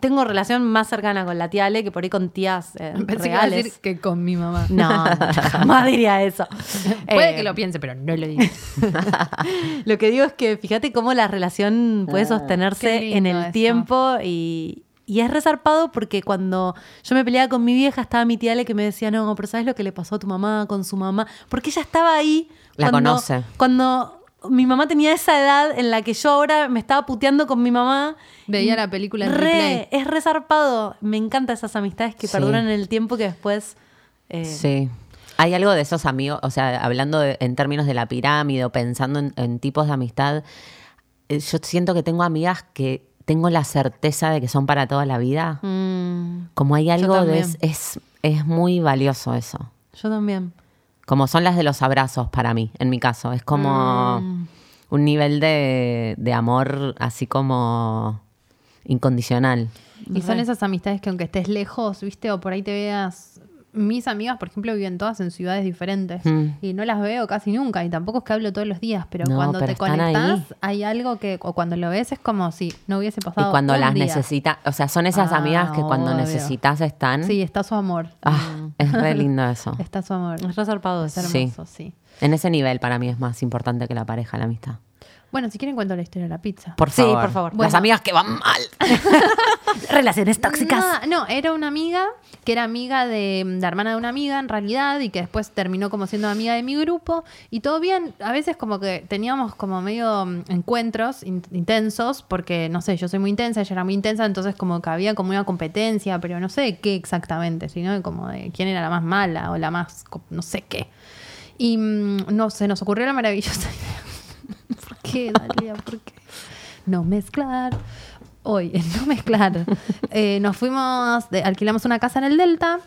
Tengo relación más cercana con la tía Ale que por ahí con tías eh, [LAUGHS] Pensé que iba a reales. decir que con mi mamá. No, [LAUGHS] jamás diría eso. [LAUGHS] Puede Eh, que lo piense, pero no lo digo. Lo que digo es que fíjate cómo la relación puede qué sostenerse en el eso. tiempo y, y es resarpado porque cuando yo me peleaba con mi vieja estaba mi tía Ale que me decía, no, pero ¿sabes lo que le pasó a tu mamá con su mamá? Porque ella estaba ahí. La cuando- conoce. Cuando mi mamá tenía esa edad en la que yo ahora me estaba puteando con mi mamá. Veía la película en Re, replay. es resarpado. Me encantan esas amistades que Sí. perduran en el tiempo que después... eh, Sí. Hay algo de esos amigos, o sea, hablando de- en términos de la pirámide o pensando en, en tipos de amistad, eh, yo siento que tengo amigas que tengo la certeza de que son para toda la vida. mm, Como hay algo de... Es, es, es muy valioso eso. yo también. Como son las de los abrazos para mí, en mi caso. Es como Mm. un nivel de, de amor así como incondicional. Y son esas amistades que aunque estés lejos, ¿viste? O por ahí te veas... Mis amigas, por ejemplo, viven todas en ciudades diferentes Mm. y no las veo casi nunca y tampoco es que hablo todos los días, pero No, cuando pero te están conectas ahí. hay algo que, o cuando lo ves es como si no hubiese pasado Y cuando un las día. necesitas, o sea, son esas Ah, amigas que cuando obvio. necesitas están. Sí, está su amor. Ah, es re lindo eso. [LAUGHS] Está su amor. Es resarpado Es eso. Sí. hermoso, sí. En ese nivel para mí es más importante que la pareja, la amistad. Bueno, si quieren cuento la historia de la pizza. Por Sí, favor. por favor. Las amigas que van mal. [LAUGHS] Relaciones tóxicas. No, no, era una amiga que era amiga de la hermana de una amiga en realidad y que después terminó como siendo amiga de mi grupo y todo bien. A veces como que teníamos como medio mm, encuentros in- intensos porque, no sé, yo soy muy intensa, ella era muy intensa, entonces como que había como una competencia, pero no sé de qué exactamente, sino como de quién era la más mala o la más, co- no sé qué. Y mm, no se nos ocurrió la maravillosa [LAUGHS] idea. [LAUGHS] ¿Por qué, Dalia? ¿Por qué? No mezclar. Hoy, [LAUGHS] no mezclar. Eh, nos fuimos, alquilamos una casa en el Delta.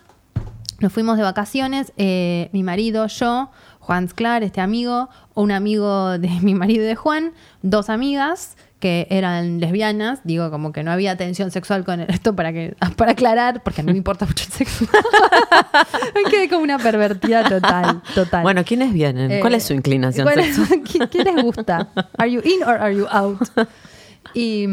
Nos fuimos de vacaciones, eh, mi marido, yo, Juan Sclar, este amigo, un amigo de [LAUGHS] mi marido y de Juan, dos amigas que eran lesbianas, digo como que no había tensión sexual con esto para que [LAUGHS] para aclarar, porque mí me importa mucho el sexo. [LAUGHS] me quedé como una pervertida total, total. Bueno, ¿quiénes vienen? ¿Cuál Eh, es su inclinación ¿cuál es- sexual? [LAUGHS] ¿Qui- ¿Quién les gusta? ¿Are you in or are you out? Y,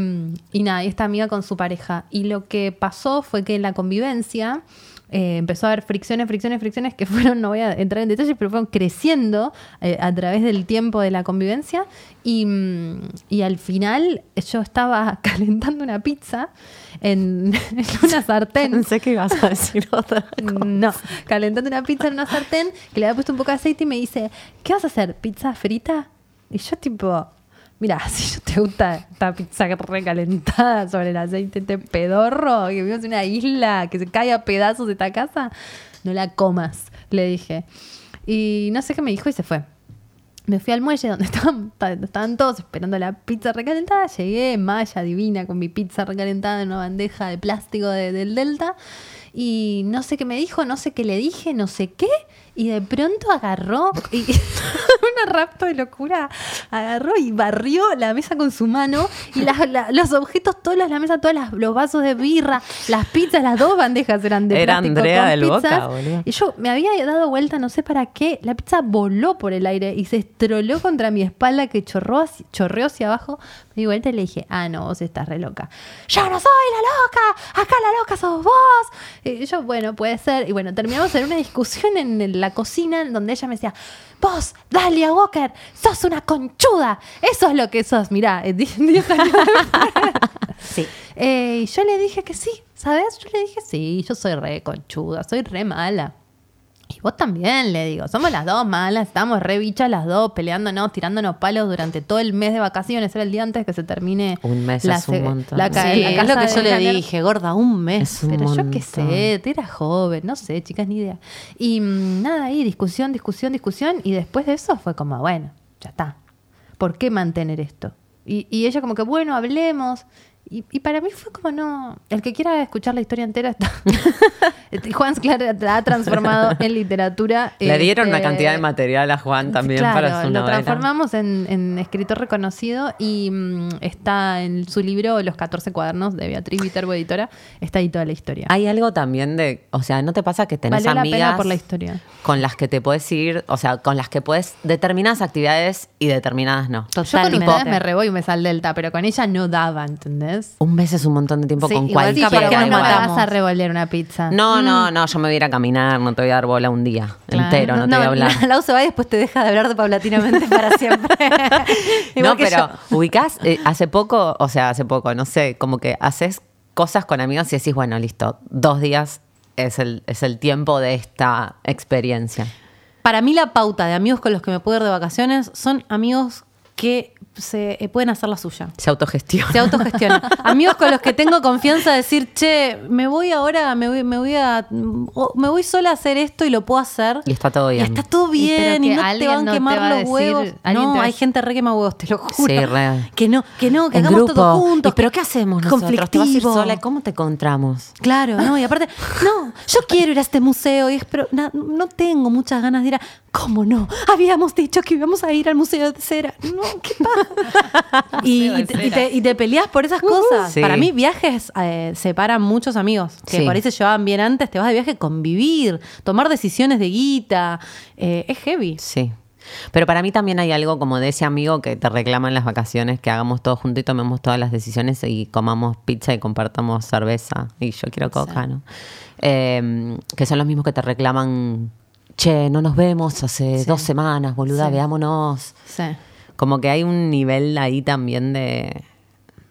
y nada, y esta amiga con su pareja. Y lo que pasó fue que en la convivencia eh, empezó a haber fricciones, fricciones, fricciones que [LAUGHS] fueron, no voy a entrar en detalles, pero fueron creciendo eh, a través del tiempo de la convivencia. Y, mm, y al final yo estaba [LAUGHS] calentando una pizza en, [LAUGHS] en una sartén. Pensé que ibas a decir otra. No, calentando una pizza en una sartén que le había puesto un poco de aceite y me dice, ¿qué vas a hacer? ¿Pizza frita? Y yo tipo, mira, [LAUGHS] si te gusta esta pizza recalentada sobre el aceite este pedorro, que vivimos en una isla que se cae a pedazos esta casa, no la comas, le dije. Y no sé qué me dijo y se fue. Me fui al muelle donde [LAUGHS] estaban, estaban todos esperando la pizza recalentada. Llegué, malla divina, con mi pizza recalentada en una bandeja de plástico de- del Delta. Y no sé qué me dijo, no sé qué le dije, no sé qué. Y de pronto agarró, y [LAUGHS] una rapto de locura, agarró y barrió la mesa con su mano. Y la- los objetos, todos los la mesa, todos los vasos de birra, las pizzas, las dos bandejas eran de Era plástico Andrea con del Boca, pizzas. boludo. Y yo me había dado vuelta, no sé para qué. La pizza voló por el aire y se estroló contra mi espalda que chorró chorreó hacia abajo. Me di vuelta y le dije, ah, no, vos estás re loca. Yo no soy la loca, acá la loca sos vos. Y yo, bueno, puede ser. Y bueno, terminamos en una discusión en el- la cocina en donde ella me decía, vos, Dalia Walker, sos una conchuda. Eso es lo que sos, mirá, eh, [LAUGHS] Sí. eh, y yo le dije que sí, ¿sabes? Yo le dije, sí, yo soy re conchuda, soy re mala. Y vos también, le digo, somos las dos malas, estamos re bichas las dos, peleándonos, tirándonos palos durante todo el mes de vacaciones, era el día antes que se termine Un mes la, es un montón. la ca- Sí, la es lo que yo le dije, gorda, un mes. Es un Pero yo qué sé, te era joven, no sé, chicas, ni idea. Y mm, nada, ahí discusión, discusión, discusión. Y después de eso fue como, bueno, ya está. ¿Por qué mantener esto? Y, y ella como que, bueno, hablemos. Y, y para mí fue como no. El que quiera escuchar la historia entera está. [LAUGHS] Juan Sclar la ha transformado [LAUGHS] en literatura. Le dieron una Este, cantidad de material a Juan también claro, para su lo novela. transformamos en, en escritor reconocido y mm, está en su libro Los 14 cuadernos de Beatriz Viterbo, editora. Está ahí toda la historia. Hay algo también de, o sea, ¿no te pasa que tenés Valió la amigas pena por la historia. con las que te puedes ir, o sea, con las que puedes determinadas actividades y determinadas no? Yo con ustedes me rebo y me sal delta, pero con ella no daba, ¿entendés? Un mes es un montón de tiempo Sí, con igual cualquiera. capaz que Porque nos no me matamos. vas a revolver una pizza. No, no, no, yo me voy a ir a caminar, no te voy a dar bola un día Claro. entero, no, te voy a hablar. la- Lau se va y después te deja de hablar de paulatinamente para [LAUGHS] siempre. [LAUGHS] No, pero yo. ubicás, eh, hace poco, o sea, hace poco, no sé, como que haces cosas con amigos y decís, bueno, listo, dos días es el, es el tiempo de esta experiencia. Para mí la pauta de amigos con los que me puedo ir de vacaciones son amigos que se eh, pueden hacer la suya. Se autogestiona. Se autogestionan. Amigos con los que tengo confianza de decir, che, me voy ahora, me voy, me voy a, me voy sola a hacer esto y lo puedo hacer. Y está todo bien. Y está todo bien y, no te van a no te quemar va los decir- huevos. No, va hay gente re quema huevos, te lo juro. Sí, re. Que no, que no, que En hagamos grupo. todo juntos. ¿Y pero qué hacemos nosotros? ¿Te vas a ir Conflictivo. sola? ¿Y ¿Cómo te encontramos? Claro, no, y aparte, no, yo quiero ir a este museo, y es, pero na- no tengo muchas ganas de ir a. ¿Cómo no? Habíamos dicho que íbamos a ir al museo de cera. No, qué paja. [LAUGHS] y, y te, y te- y te peleas por esas cosas. Sí. Para mí, viajes eh, separan muchos amigos que Sí. por ahí se llevaban bien antes. Te vas de viaje, convivir, tomar decisiones de guita. eh, es heavy. Sí. Pero para mí también hay algo como de ese amigo que te reclama en las vacaciones, que hagamos todos juntos y tomemos todas las decisiones y comamos pizza y compartamos cerveza. Y yo quiero coca, ¿no? Eh, que son los mismos que te reclaman, che, no nos vemos hace dos semanas, boluda, Sí. veámonos. Sí. Como que hay un nivel ahí también de,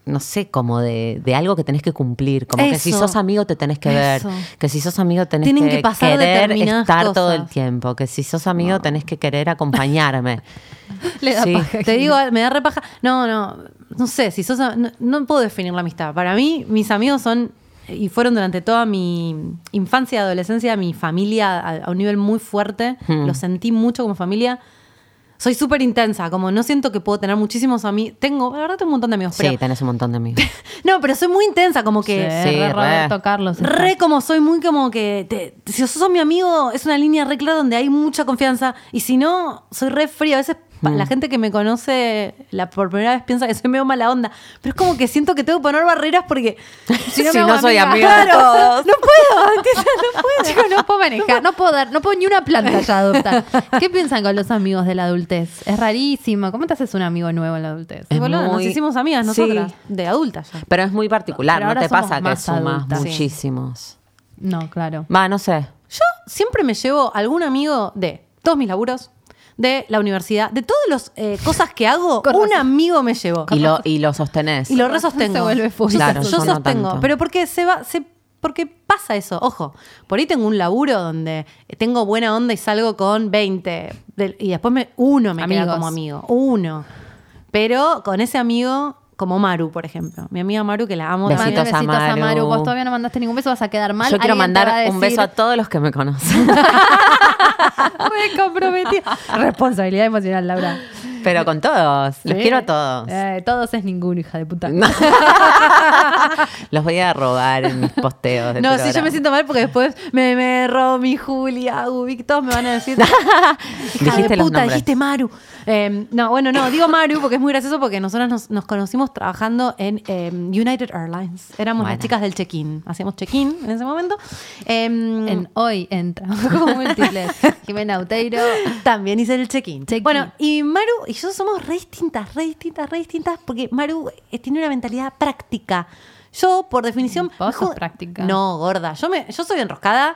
no sé, como de, de algo que tenés que cumplir. Como que si sos amigo te tenés que ver. Eso. Que si sos amigo tenés Tienen que, que pasar querer estar todo el tiempo. Que si sos amigo tenés que querer acompañarme. [LAUGHS] Le da Sí. paja. Te digo, me da repaja. No, no, no sé, si sos. No, no puedo definir la amistad. Para mí, mis amigos son. Y fueron durante toda mi infancia y adolescencia mi familia a, a un nivel muy fuerte. Hmm. Lo sentí mucho como familia. Soy súper intensa, como no siento que puedo tener muchísimos amigos. Tengo, la verdad, tengo un montón de amigos. Sí, Pero, tenés un montón de amigos. [LAUGHS] no, pero soy muy intensa, como que. Sí, Sí, re. Roberto Carlos. está. Re como soy muy como que te- si sos mi amigo es una línea re clara donde hay mucha confianza y si no soy re fría a veces Mm. la gente que me conoce la por primera vez piensa que soy medio mala onda pero es como que siento que tengo que poner barreras porque [LAUGHS] si no, Si no soy amiga de todos. no puedo ¿entiendes? no puedo [LAUGHS] Chicos, no puedo manejar, no puedo dar, no puedo ni una planta ya adoptar. [LAUGHS] ¿Qué piensan con los amigos de la adultez? Es rarísimo. ¿Cómo te haces un amigo nuevo en la adultez? Es Boludo, nos hicimos amigas Sí. nosotras de adultas ya Pero es muy particular, Pero ¿no te pasa que sumas adultas. Sí. muchísimos? No, claro. Va, no sé. Yo siempre me llevo algún amigo de todos mis laburos, de la universidad, de todas las cosas que hago, Con un razón. amigo me llevo. Y lo, y lo sostenés. Y lo resostengo. se vuelve full. Yo- Claro, yo, yo no sostengo. tanto. Pero porque se va, se, porque pasa eso. Ojo, por ahí tengo un laburo donde tengo buena onda y salgo con 20. del- y después me, uno me queda Amigos. como amigo. Uno. Pero con ese amigo, como Maru, por ejemplo. Mi amiga Maru, que la amo. Besitos también. Besitos a a Maru. Vos todavía no mandaste ningún beso, vas a quedar mal. Yo quiero mandar un beso a todos los que me conocen. [LAUGHS] [LAUGHS] Re comprometida. Responsabilidad emocional, Laura. Pero con todos. Los quiero a todos. Eh, todos es ninguno, hija de puta. [LAUGHS] Los voy a robar en mis posteos. del No, sí, yo me siento mal porque después me, me Romy, Julia, Ubik, todos me van a decir. [LAUGHS] Hija Dijiste de puta, dijiste Maru. Eh, no, bueno, no, digo Maru porque es muy gracioso porque nosotros nos, nos conocimos trabajando en eh, United Airlines. Éramos las chicas del check-in. Hacíamos check-in en ese momento. En hoy entra [LAUGHS] como múltiples. Jimena Uteiro. También hice el check-in. Check-in. Bueno, y Maru y yo somos re distintas, re distintas, re distintas, porque Maru eh, tiene una mentalidad práctica. Yo, por definición. Vos sos jod- práctica. No, gorda. Yo, me, yo soy enroscada.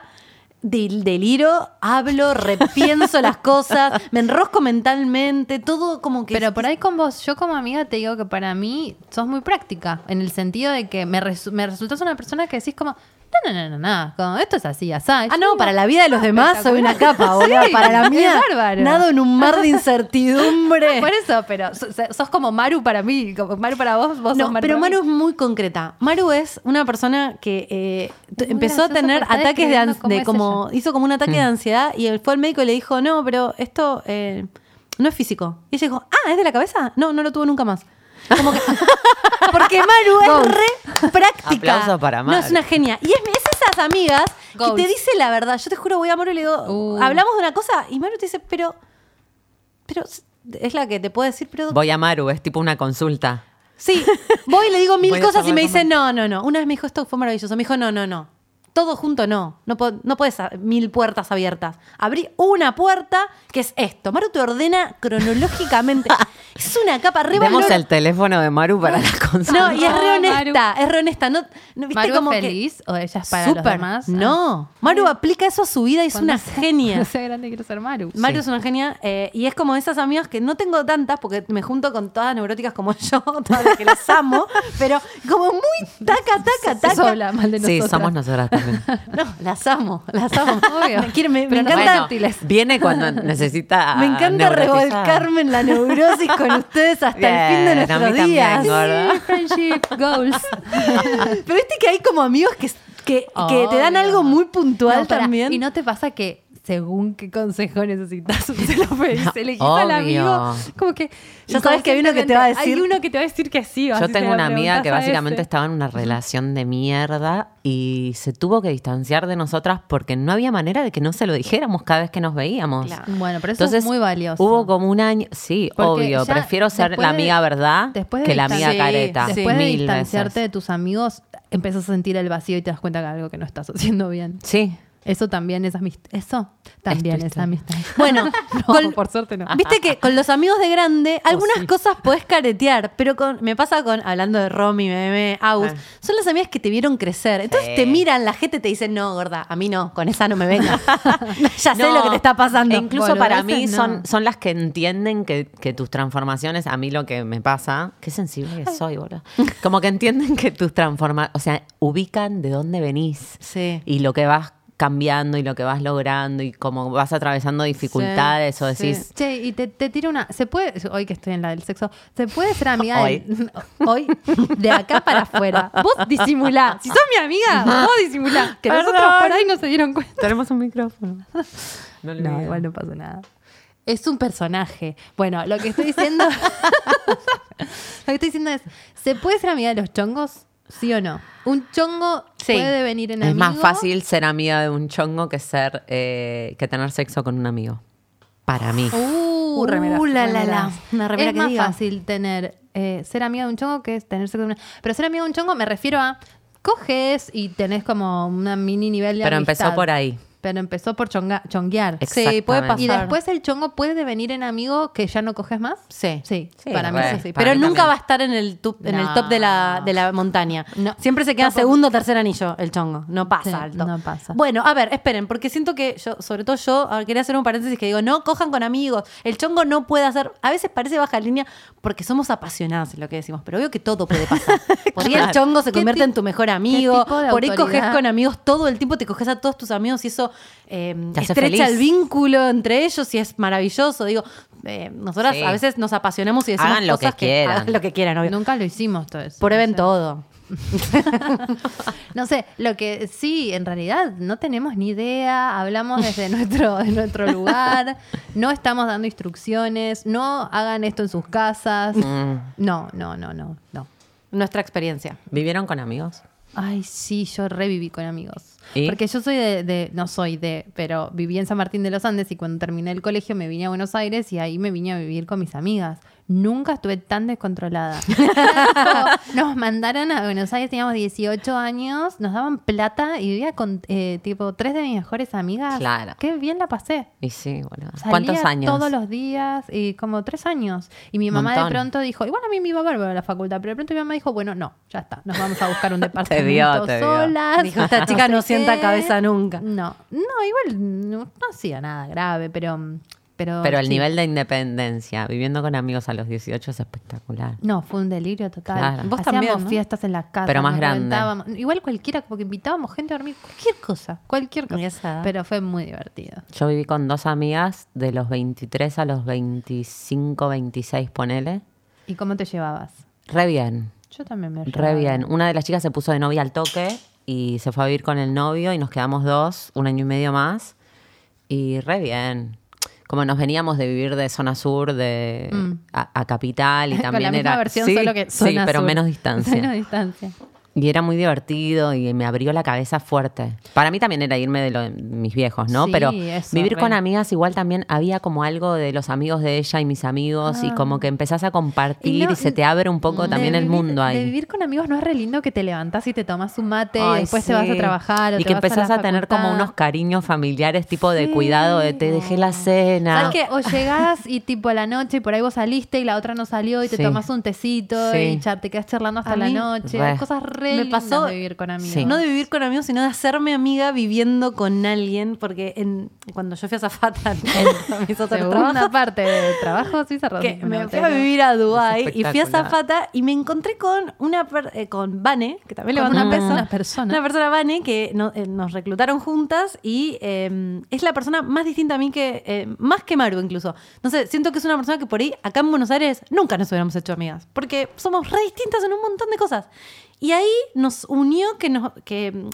Del deliro, hablo, repienso las cosas, me enrosco mentalmente, todo como que. Pero por ahí con vos, yo como amiga te digo que para mí sos muy práctica, en el sentido de que me, resu- me resultas una persona que decís como, no, no, no, no, como, esto es así, así. Ah, no, para la vida de los demás soy una capa, [LAUGHS] boludo. Sí, para la mía, bárbaro. nado en un mar de [LAUGHS] incertidumbre. [LAUGHS] Por eso, pero sos, sos como Maru para mí, como Maru para vos, vos No, sos Maru pero para mí. Maru es muy concreta. Maru es una persona que eh, t- Muy empezó a gracioso tener porque está ataques de, describiendo ans- cómo de es como hizo como un ataque Mm. de ansiedad y él fue al médico y le dijo no, pero esto eh, no es físico. Y ella dijo, ah, ¿es de la cabeza? No, no lo tuvo nunca más. Como que, [LAUGHS] porque Maru es re práctica. Aplauso para No, Maru. es una genia. Y es, es esas amigas Goals. que te dice la verdad. Yo te juro, voy a Maru y le digo, Uh. hablamos de una cosa y Maru te dice, pero, pero es la que te puede decir, pero Voy a Maru, es tipo una consulta. Sí, voy y le digo mil Voy a cosas y me dice, no, no, no. Una vez me dijo, esto fue maravilloso. Me dijo, no, no, no. Todo junto no. No, po- no puedes a- mil puertas abiertas. Abrí una puerta que es esto. Maru te ordena cronológicamente. [LAUGHS] es una capa re valora- el teléfono de Maru para la consulta. [LAUGHS] No, y es re No, honesta, es re honesta. No, no, ¿viste ¿Maru como es que- feliz o ella es para los Súper. demás? Ah. No. Maru aplica eso a su vida y es una sea- genia. Cuando sea grande quiero ser Maru. Sí. es una genia eh, y es como esas amigas que no tengo tantas porque me junto con todas neuróticas como [LAUGHS] yo, todas las que las amo, pero como muy taca, taca, taca. Eso habla mal de Sí, nosotras. somos nosotras también. [LAUGHS] No, las amo, las amo. Obvio. Me, me- no encanta, Bueno, viene cuando necesita. me encanta revolcarme en la neurosis con ustedes hasta el fin de nuestros también, días. Friendship goals. [LAUGHS] Pero viste que hay como amigos que, que, que te dan algo muy puntual No, también. ¿Y no te pasa que según qué consejo necesitas, [LAUGHS] se lo pedís, elegís al amigo? Como que Ya sabes que hay uno que te va a decir- Hay uno que te va a decir que sí. Yo tengo una amiga que básicamente estaba en una relación de mierda y se tuvo que distanciar de nosotras porque no había manera de que no se lo dijéramos cada vez que nos veíamos. Claro. Bueno, pero eso Entonces, es muy valioso. Hubo como un año, sí, Porque obvio, prefiero ser la amiga verdad después de que la amiga careta. Sí, Después de distanciarte de tus amigos, empiezas a sentir el vacío y te das cuenta que algo que no estás haciendo bien. Sí. Eso también es amistad. Eso también es, amistad. [LAUGHS] Bueno, [LAUGHS] no, con- [LAUGHS] por suerte no. Viste que con los amigos de grande, Oh, algunas sí. cosas podés caretear, pero con, me pasa con, hablando de Romy, Meme, Aus, Ah. son las amigas que te vieron crecer. Entonces Sí. te miran, la gente te dice, no, gorda, a mí no, con esa no me vengas. ya sé No, lo que te está pasando. e incluso para mí son, son las que entienden que, que tus transformaciones, a mí lo que me pasa, qué sensible que soy, boludo. Como que entienden que tus transformaciones, o sea, ubican de dónde venís Sí. y lo que vas cambiando y lo que vas logrando y cómo vas atravesando dificultades o sí. decís, Che, y te, te tiro una. ¿Se puede, hoy que estoy en la del sexo, ¿se puede ser amiga Hoy. de, [LAUGHS] hoy, de acá para afuera? Vos disimulá. Si sos mi amiga, vos disimulá. [LAUGHS] Que nosotros por ahí no se dieron cuenta. tenemos un micrófono. [LAUGHS] No, No, igual no pasa nada. Es un personaje. Bueno, lo que estoy diciendo. lo que estoy diciendo es: ¿se puede ser amiga de los chongos? ¿Sí o no? ¿Un chongo Sí. puede venir en Es amigo? más fácil ser amiga de un chongo que ser eh, que tener sexo con un amigo. Para mí. Uh, Uh, remeras, la, la, la. Una remera es que más diga. fácil tener eh, ser amiga de un chongo que es tener sexo con una. Pero ser amiga de un chongo me refiero a coges y tenés como una mini nivel de Pero empezó por ahí. Pero empezó por chonga- chonguear. Sí, puede pasar. Y después el chongo puede venir en amigo que ya no coges más. Sí. Sí, Sí, para mí sí. Para Pero mí nunca también. va a estar en el, top, en el top de la, de la montaña. No. Siempre se queda segundo o tercer anillo el chongo. No pasa Sí, alto. no pasa. Bueno, a ver, esperen, porque siento que yo, sobre todo yo, a ver, quería hacer un paréntesis que digo, no cojan con amigos. El chongo no puede hacer. A veces parece baja línea porque somos apasionados en lo que decimos, pero obvio que todo puede pasar. [LAUGHS] Por ahí el chongo se ¿Qué convierte en tu mejor amigo. tipo de Por ahí coges con amigos todo el tiempo, te coges a todos tus amigos y eso eh, hace estrecha feliz. el vínculo entre ellos y es maravilloso. Digo, eh, nosotras Sí. a veces nos apasionamos y decimos Hagan lo cosas que quieran. hagan lo que quieran, obvio. Nunca lo hicimos todo eso. Prueben No sé. todo. [LAUGHS] No sé, lo que sí, en realidad no tenemos ni idea, hablamos desde [LAUGHS] nuestro, de nuestro lugar, no estamos dando instrucciones, no hagan esto en sus casas. Mm. No, no, no, no, no. Nuestra experiencia. ¿Vivieron con amigos? Ay, sí, yo reviví con amigos. Porque yo soy de, de- no soy de, pero viví en San Martín de los Andes y cuando terminé el colegio me vine a Buenos Aires y ahí me vine a vivir con mis amigas. Nunca estuve tan descontrolada. [LAUGHS] nos mandaron a Buenos Aires, teníamos 18 años, nos daban plata y vivía con eh, tipo tres de mis mejores amigas. Claro. Qué bien la pasé. Y sí, boludo. Salía ¿Cuántos años? Todos los días, y como tres años. Y mi mamá de pronto dijo, igual a mí me iba bárbaro a la facultad, pero de pronto mi mamá dijo, bueno, no, ya está, nos vamos a buscar un departamento [LAUGHS] dio, te dio. solas. Dijo, esta chica no sé sienta qué". cabeza nunca. No, no, igual no, no hacía nada grave, pero... Pero, Pero el sí. nivel de independencia, viviendo con amigos a los 18 es espectacular. No, fue un delirio total. Claro. Vos Hacíamos también, ¿no? fiestas en la casa. Pero más grande. Igual cualquiera, porque invitábamos gente a dormir, cualquier cosa, cualquier cosa. Pero fue muy divertido. Yo viví con dos amigas de los 23 a los 25, 26, ponele. ¿Y cómo te llevabas? Re bien, Yo también me re llevaba bien. Una de las chicas se puso de novia al toque y se fue a vivir con el novio y nos quedamos dos, un año y medio más. Y re bien. Como nos veníamos de vivir de zona sur de Mm. a, a capital y [LAUGHS] Con también la misma era versión, sí, solo que sí, zona pero sur. menos distancia. [LAUGHS] Menos distancia. Y era muy divertido y me abrió la cabeza fuerte. Para mí también era irme de lo- mis viejos, ¿no? Sí, Pero eso, vivir re. con amigas igual también había como algo de los amigos de ella y mis amigos y como que empezás a compartir y, no, se te abre un poco de también el mundo ahí. De vivir con amigos no es re lindo que te levantás y te tomas un mate y después te vas a sí. trabajar. o y te que vas empezás a, tener como unos cariños familiares tipo de cuidado de te dejé la cena. ¿Sabes qué? O llegás y tipo a la noche y por ahí vos saliste y la otra no salió y te Sí. tomás un tecito Sí. y char- te quedas charlando hasta A la mí, noche. re. Cosas re Me lindas pasó- de vivir con amigos. Sí. No de vivir con amigos, sino de hacerme amiga viviendo con alguien. Porque en, cuando yo fui a Zafata, [LAUGHS] en mis otros trabajos, parte del trabajo, sí, que me fui a vivir a Dubái y fui a. Zafata y me encontré con una per- eh, con Vane, que también le mando un una beso. pe- una persona. Una persona Vane que no- eh, nos reclutaron juntas y eh, es la persona más distinta a mí que, eh, más que Maru incluso. No sé, siento que es una persona que por ahí, acá en Buenos Aires, nunca nos hubiéramos hecho amigas, porque somos re distintas en un montón de cosas. Y ahí nos unió que nos... Que, mm,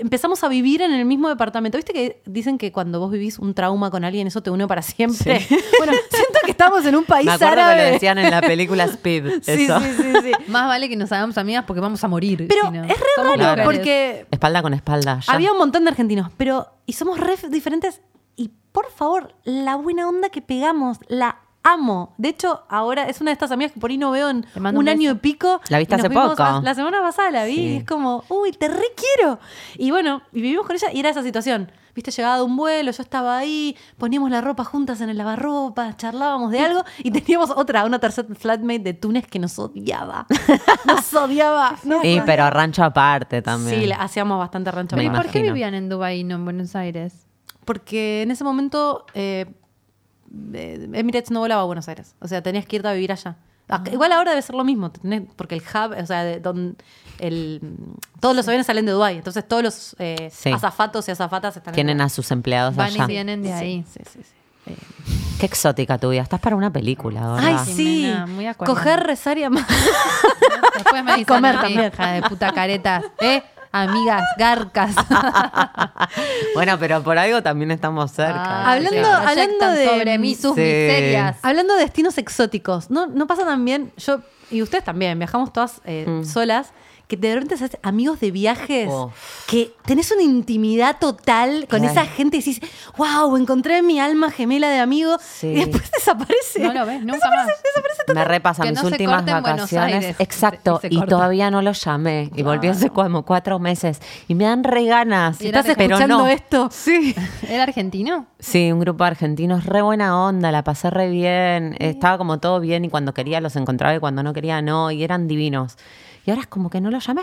Empezamos a vivir en el mismo departamento. ¿Viste que dicen que cuando vos vivís un trauma con alguien, eso te une para siempre? [LAUGHS] Bueno, siento que estamos en un país Me acuerdo árabe. que lo decían en la película Speed. [LAUGHS] Sí, eso. sí, sí, sí. Más vale que nos hagamos amigas porque vamos a morir. Pero si no. es re Somos raro porque Espalda con espalda. ya. había un montón de argentinos, pero y somos re diferentes y por favor, la buena onda que pegamos, la amo. De hecho, ahora es una de estas amigas que por ahí no veo en un un año y pico. ¿La viste hace poco? a- La semana pasada la vi Sí. y es como, uy, te re quiero. Y bueno, y vivimos con ella y era esa situación. Viste, llegaba de un vuelo, yo estaba ahí, poníamos la ropa juntas en el lavarropa, charlábamos de algo y teníamos otra, una tercera flatmate de Túnez que nos odiaba. Nos odiaba. [LAUGHS] nos Sí, odiaba. pero rancho aparte también. Sí, le- hacíamos bastante rancho. Me ¿Y aparte. por qué imagino. vivían en Dubái y no en Buenos Aires? Porque en ese momento eh, eh, Emirates no volaba a Buenos Aires. O sea, tenías que irte a vivir allá. Acá- Igual ahora debe ser lo mismo, tenés- porque el hub, o sea, de don- el, todos los aviones salen de Dubái, entonces todos los eh, Sí. azafatos y azafatas están en Tienen Dubái. a sus empleados Van y allá. vienen de ahí. Sí, sí, sí. Qué exótica tu vida. Estás para una película ahora. Ay, sí, nena, muy. Coger, rezar y amar. Después me [LAUGHS] dicen comer también. hija de puta caretas. ¿Eh? Amigas, garcas. [LAUGHS] bueno, pero por algo también estamos cerca. Ah, Hablando- sí, hablando de- sobre mí sus Sí. miserias. Hablando de destinos exóticos, ¿no, no pasa también, yo y ustedes también, viajamos todas eh, Mm. solas, que de repente haces amigos de viajes, que tenés una intimidad total con esa gente y decís, wow, encontré mi alma gemela de amigo, Sí. y después desaparece. No lo ves nunca más. Me repasa Que mis no se últimas vacaciones. Aires. Exacto. Y todavía no lo llamé. Y volví hace como cuatro meses. Y me dan reganas. ¿Estás era pero escuchando no. esto? Sí. [LAUGHS] ¿Era argentino? Sí, un grupo de argentinos, re buena onda, la pasé re bien, estaba como todo bien y cuando quería los encontraba y cuando no quería no, y eran divinos. Y ahora es como que no los llamé.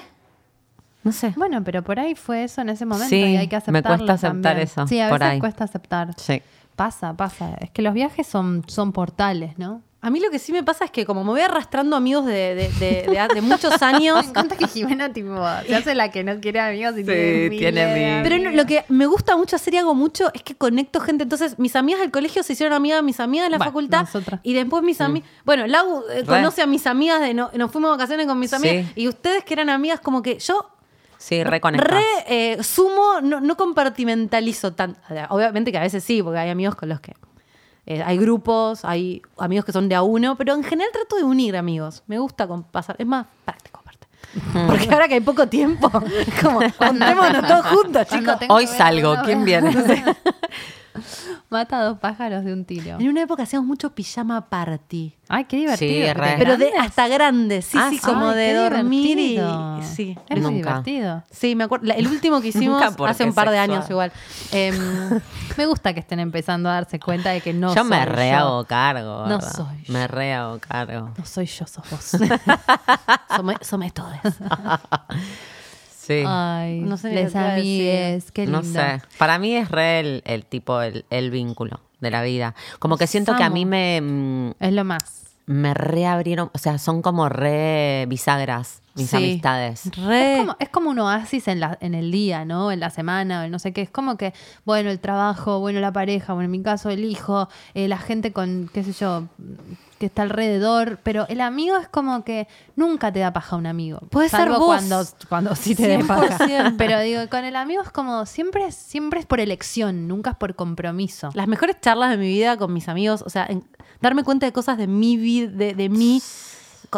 No sé. Bueno, pero por ahí fue eso en ese momento Sí, y hay que me aceptarlo cuesta aceptar también. eso, Sí, a por veces ahí. cuesta aceptar. Sí. Pasa, pasa. Es que los viajes son, son portales, ¿no? A mí lo que sí me pasa es que como me voy arrastrando amigos de, de- de- de- de muchos [LAUGHS] años, Me encanta que Jimena tipo se hace la que no quiere amigos y Sí, tiene, tiene mil. Pero no, amigos. lo que me gusta mucho hacer y hago mucho es que conecto gente. Entonces, mis amigas del colegio se hicieron amigas de mis amigas de la Bueno, facultad. nosotras. Y después mis amigas. Bueno, Lau eh, conoce a mis amigas, de no- nos fuimos de vacaciones con mis Sí. amigas. Y ustedes que eran amigas, como que yo Sí, reconectas. re eh, sumo, no, no compartimentalizo tanto. Obviamente que a veces sí, porque hay amigos con los que. Eh, hay grupos, hay amigos que son de a uno, pero en general trato de unir amigos. Me gusta con- pasar. Es más práctico, aparte. Porque ahora que hay poco tiempo, [LAUGHS] como, [LAUGHS] juntémonos todos juntos, chicos. Hoy salgo, ¿quién viene? [LAUGHS] [LAUGHS] Mata a dos pájaros de un tiro. En una época hacíamos mucho pijama party. Ay, qué divertido. Sí, re. ¿De Pero de hasta grandes, sí, Ah, sí, sí. como Ay, de dormir y. Sí. Es muy divertido. Sí, me acuerdo. El último que [LAUGHS] hicimos hace un par de sexual. años igual. Em, [LAUGHS] Me gusta que estén empezando a darse cuenta de que no yo me soy re yo. hago cargo. No soy yo. Me re hago cargo. no soy yo, sos vos. somos, somos todos. Sí. Ay, No sé les amigues, qué lindo. No sé. Para mí es re el, el tipo, el, el vínculo de la vida. Como que siento que a mí me, Es lo más. me reabrieron, o sea, son como re bisagras mis Sí. amistades. Re. Es como, es como un oasis en, la, en el día, ¿no? En la semana, o en no sé qué. Es como que, bueno, el trabajo, bueno, la pareja, bueno, en mi caso, el hijo, eh, la gente con, qué sé yo, que está alrededor, pero el amigo es como que nunca te da paja un amigo. Puede ser vos. cuando, cuando sí te dé paja. 100%. [LAUGHS] Pero digo, con el amigo es como siempre, es- siempre es por elección, nunca es por compromiso. Las mejores charlas de mi vida con mis amigos, o sea, en- darme cuenta de cosas de mi vida, de, de mí,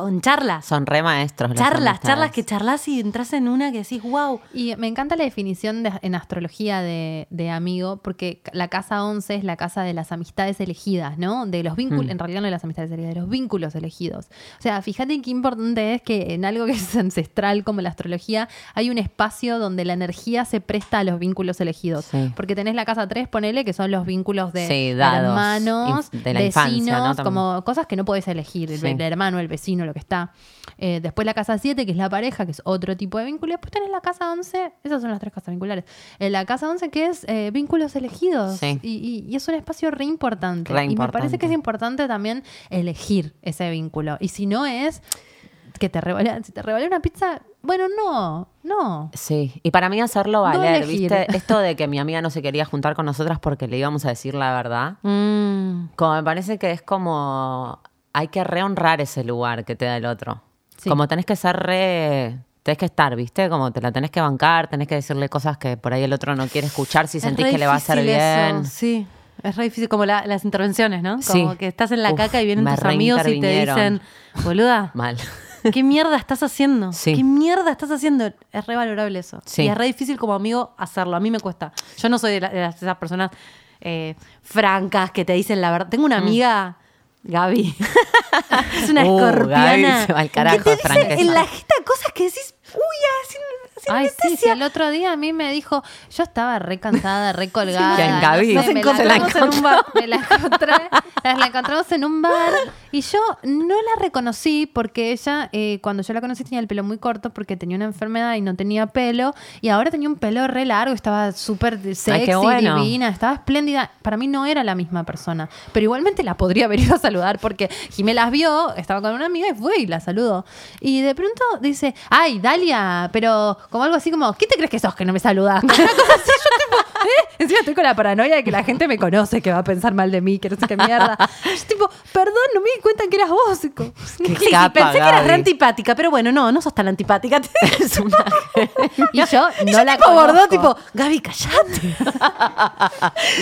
con charlas. Son re maestros. las Charlas, amistades. charlas que charlas y entras en una que decís, wow. Y me encanta la definición de- en astrología de, de amigo, porque la casa 11 es la casa de las amistades elegidas, ¿no? De los vínculos, Mm. en realidad no de las amistades elegidas, de los vínculos elegidos. O sea, fíjate qué importante es que en algo que es ancestral como la astrología, hay un espacio donde la energía se presta a los vínculos elegidos. Sí. Porque tenés la casa 3, ponele, que son los vínculos de Sí, dados, hermanos, de la vecinos, infancia, ¿no? También. como cosas que no podés elegir, el, Sí. el hermano, el vecino, lo que está. Eh, después la casa 7, que es la pareja, que es otro tipo de vínculo. Después tenés la casa 11, esas son las tres casas vinculares. Eh, la casa 11, que es eh, vínculos elegidos. Sí. Y, y- y es un espacio re importante. Re Y me parece importante. que es importante también elegir ese vínculo. Y si no es que te revalea, si te revalea una pizza, bueno, no, no. Sí, y para mí hacerlo valer. ¿viste? Esto de que mi amiga no se quería juntar con nosotras porque le íbamos a decir la verdad, [LAUGHS] Mm. como me parece que es como hay que rehonrar ese lugar que te da el otro. Sí. Como tenés que ser re tenés que estar, ¿viste? Como te la tenés que bancar, tenés que decirle cosas que por ahí el otro no quiere escuchar si Es sentís que le va a hacer difícil eso, bien. Sí, es re difícil, como la- las intervenciones, ¿no? Como Sí. que estás en la Uf, caca y vienen tus amigos y te dicen, boluda, [LAUGHS] Mal. ¿qué mierda estás haciendo? Sí. ¿Qué mierda estás haciendo? Es re valorable eso. Sí. Y es re difícil como amigo hacerlo. A mí me cuesta. Yo no soy de, la- de esas personas eh, francas que te dicen la verdad. Tengo una amiga... Gaby. [LAUGHS] es una Uh, escorpiana. Gaby se va al carajo, que te dice en la jeta cosas que decís, uy, así, Ay, sí, sí, anestesia". el otro día a mí me dijo, yo estaba re cansada, [LAUGHS] re colgada. ¿Quién, Gaby? no sé, encontramos en un bar. Me la, encontré, la encontramos en un bar y yo no la reconocí porque ella, eh, cuando yo la conocí, tenía el pelo muy corto porque tenía una enfermedad y no tenía pelo. Y ahora tenía un pelo re largo, estaba súper sexy, bueno. divina, estaba espléndida. Para mí no era la misma persona. Pero igualmente la podría haber ido a saludar porque Jimé las vio, estaba con una amiga y fue y la saludó. Y de pronto dice, ay, Dalia, pero como algo así como, ¿qué te crees que sos que no me saludas? [LAUGHS] Una cosa así, yo tipo, ¿eh? Encima estoy con la paranoia de que la gente me conoce, que va a pensar mal de mí, que no sé qué mierda. Yo tipo, perdón, no me di cuenta que eras vos. Y Qué [LAUGHS] Sí, sí, capa, pensé que eras re antipática, pero bueno, no, no sos tan antipática. [LAUGHS] Es una... Y yo Y no yo la tipo bordó, conozco. tipo, Gaby, callate.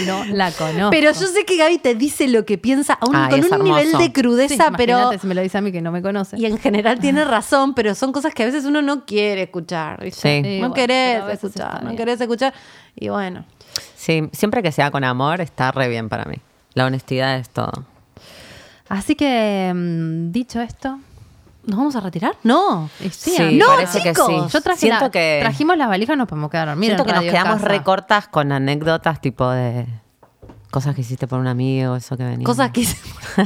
No la conozco. Pero yo sé que Gaby te dice lo que piensa aún Ay, con un hermoso. nivel de Sí, crudeza, pero... imagínate si me lo dice a mí que no me conoce. Y en general tiene razón, pero son cosas que a veces uno no quiere escuchar. ¿viste? Sí. Sí, no bueno, querés escuchar, no querés escuchar. Y bueno. Sí, siempre que sea con amor está re bien para mí. La honestidad es todo. Así que, mm, dicho esto, ¿Nos vamos a retirar? No. sí, Sí, amigo. parece que chicos, sí. Yo traje Siento la- que- trajimos las valijas, nos podemos quedar a dormir. Siento en que nos quedamos recortas con anécdotas tipo de cosas que hiciste por un amigo, eso que venía. Cosas que hice. [LAUGHS]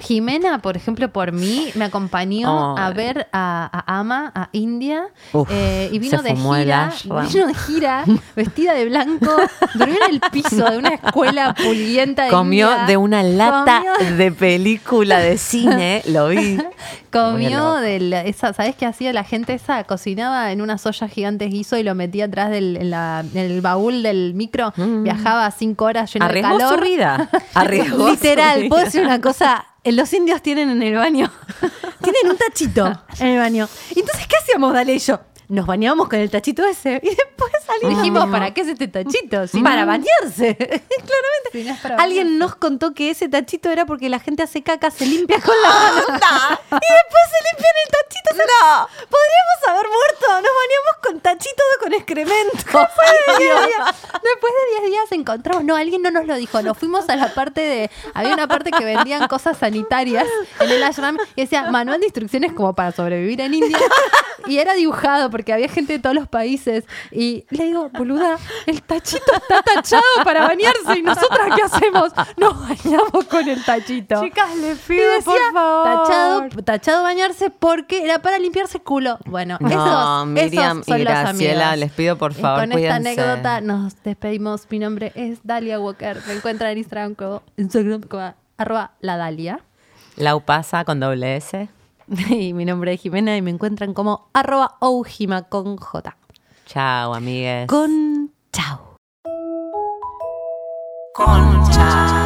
Jimena, por ejemplo, por mí, me acompañó Ay. a ver a, a Ama, a India, Uf, eh, y vino de gira, vino de gira, [LAUGHS] vestida de blanco, durmió en el piso de una escuela pulienta de Comió India. de una lata Comió- de película de cine, lo vi. [LAUGHS] Comió de la- esa, ¿sabes qué hacía la gente esa? Cocinaba en unas ollas gigantes guiso y lo metía atrás del en la- en el baúl del micro. Viajaba cinco horas lleno Arriesgó de calor. [LAUGHS] su vida. Arriesgó Literal, puedo decir una cosa. eh, Los indios tienen en el baño, tienen un tachito [LAUGHS] en el baño. Entonces, ¿qué hacíamos, Dale y yo? Nos bañábamos con el tachito ese y [LAUGHS] después salimos. Dijimos, ¿para qué es este tachito? [LAUGHS] Si para no- bañarse, [LAUGHS] claramente. si no es para Alguien bañarse. nos contó que ese tachito era porque la gente hace caca, se limpia con la mano. y después se limpian el tachito. No. Podríamos haber muerto. Nos bañamos con tachito con excremento. Después de 10 días, después de 10 días encontramos, no, alguien no nos lo dijo, nos fuimos a la parte de, había una parte que vendían cosas sanitarias en el ashram y decía manual de instrucciones como para sobrevivir en India y era dibujado porque había gente de todos los países y le digo, boluda, el tachito está tachado para bañarse y nosotras qué hacemos? Nos bañamos con el tachito. Chicas, les Y pido, decía, por favor. Tachado, tachado bañarse porque era para limpiarse el culo. Bueno, No, esos, Miriam esos son y los Graciela, amigos. les pido por Y favor, con cuídense. esta anécdota nos despedimos. Mi nombre es Dalia Walker. Me encuentran en Instagram como, Instagram como arroba la Dalia. Lau pasa con doble S. [LAUGHS] Y mi nombre es Jimena y me encuentran como arroba oujima con J. Chao, amigues. Con chao. Concha.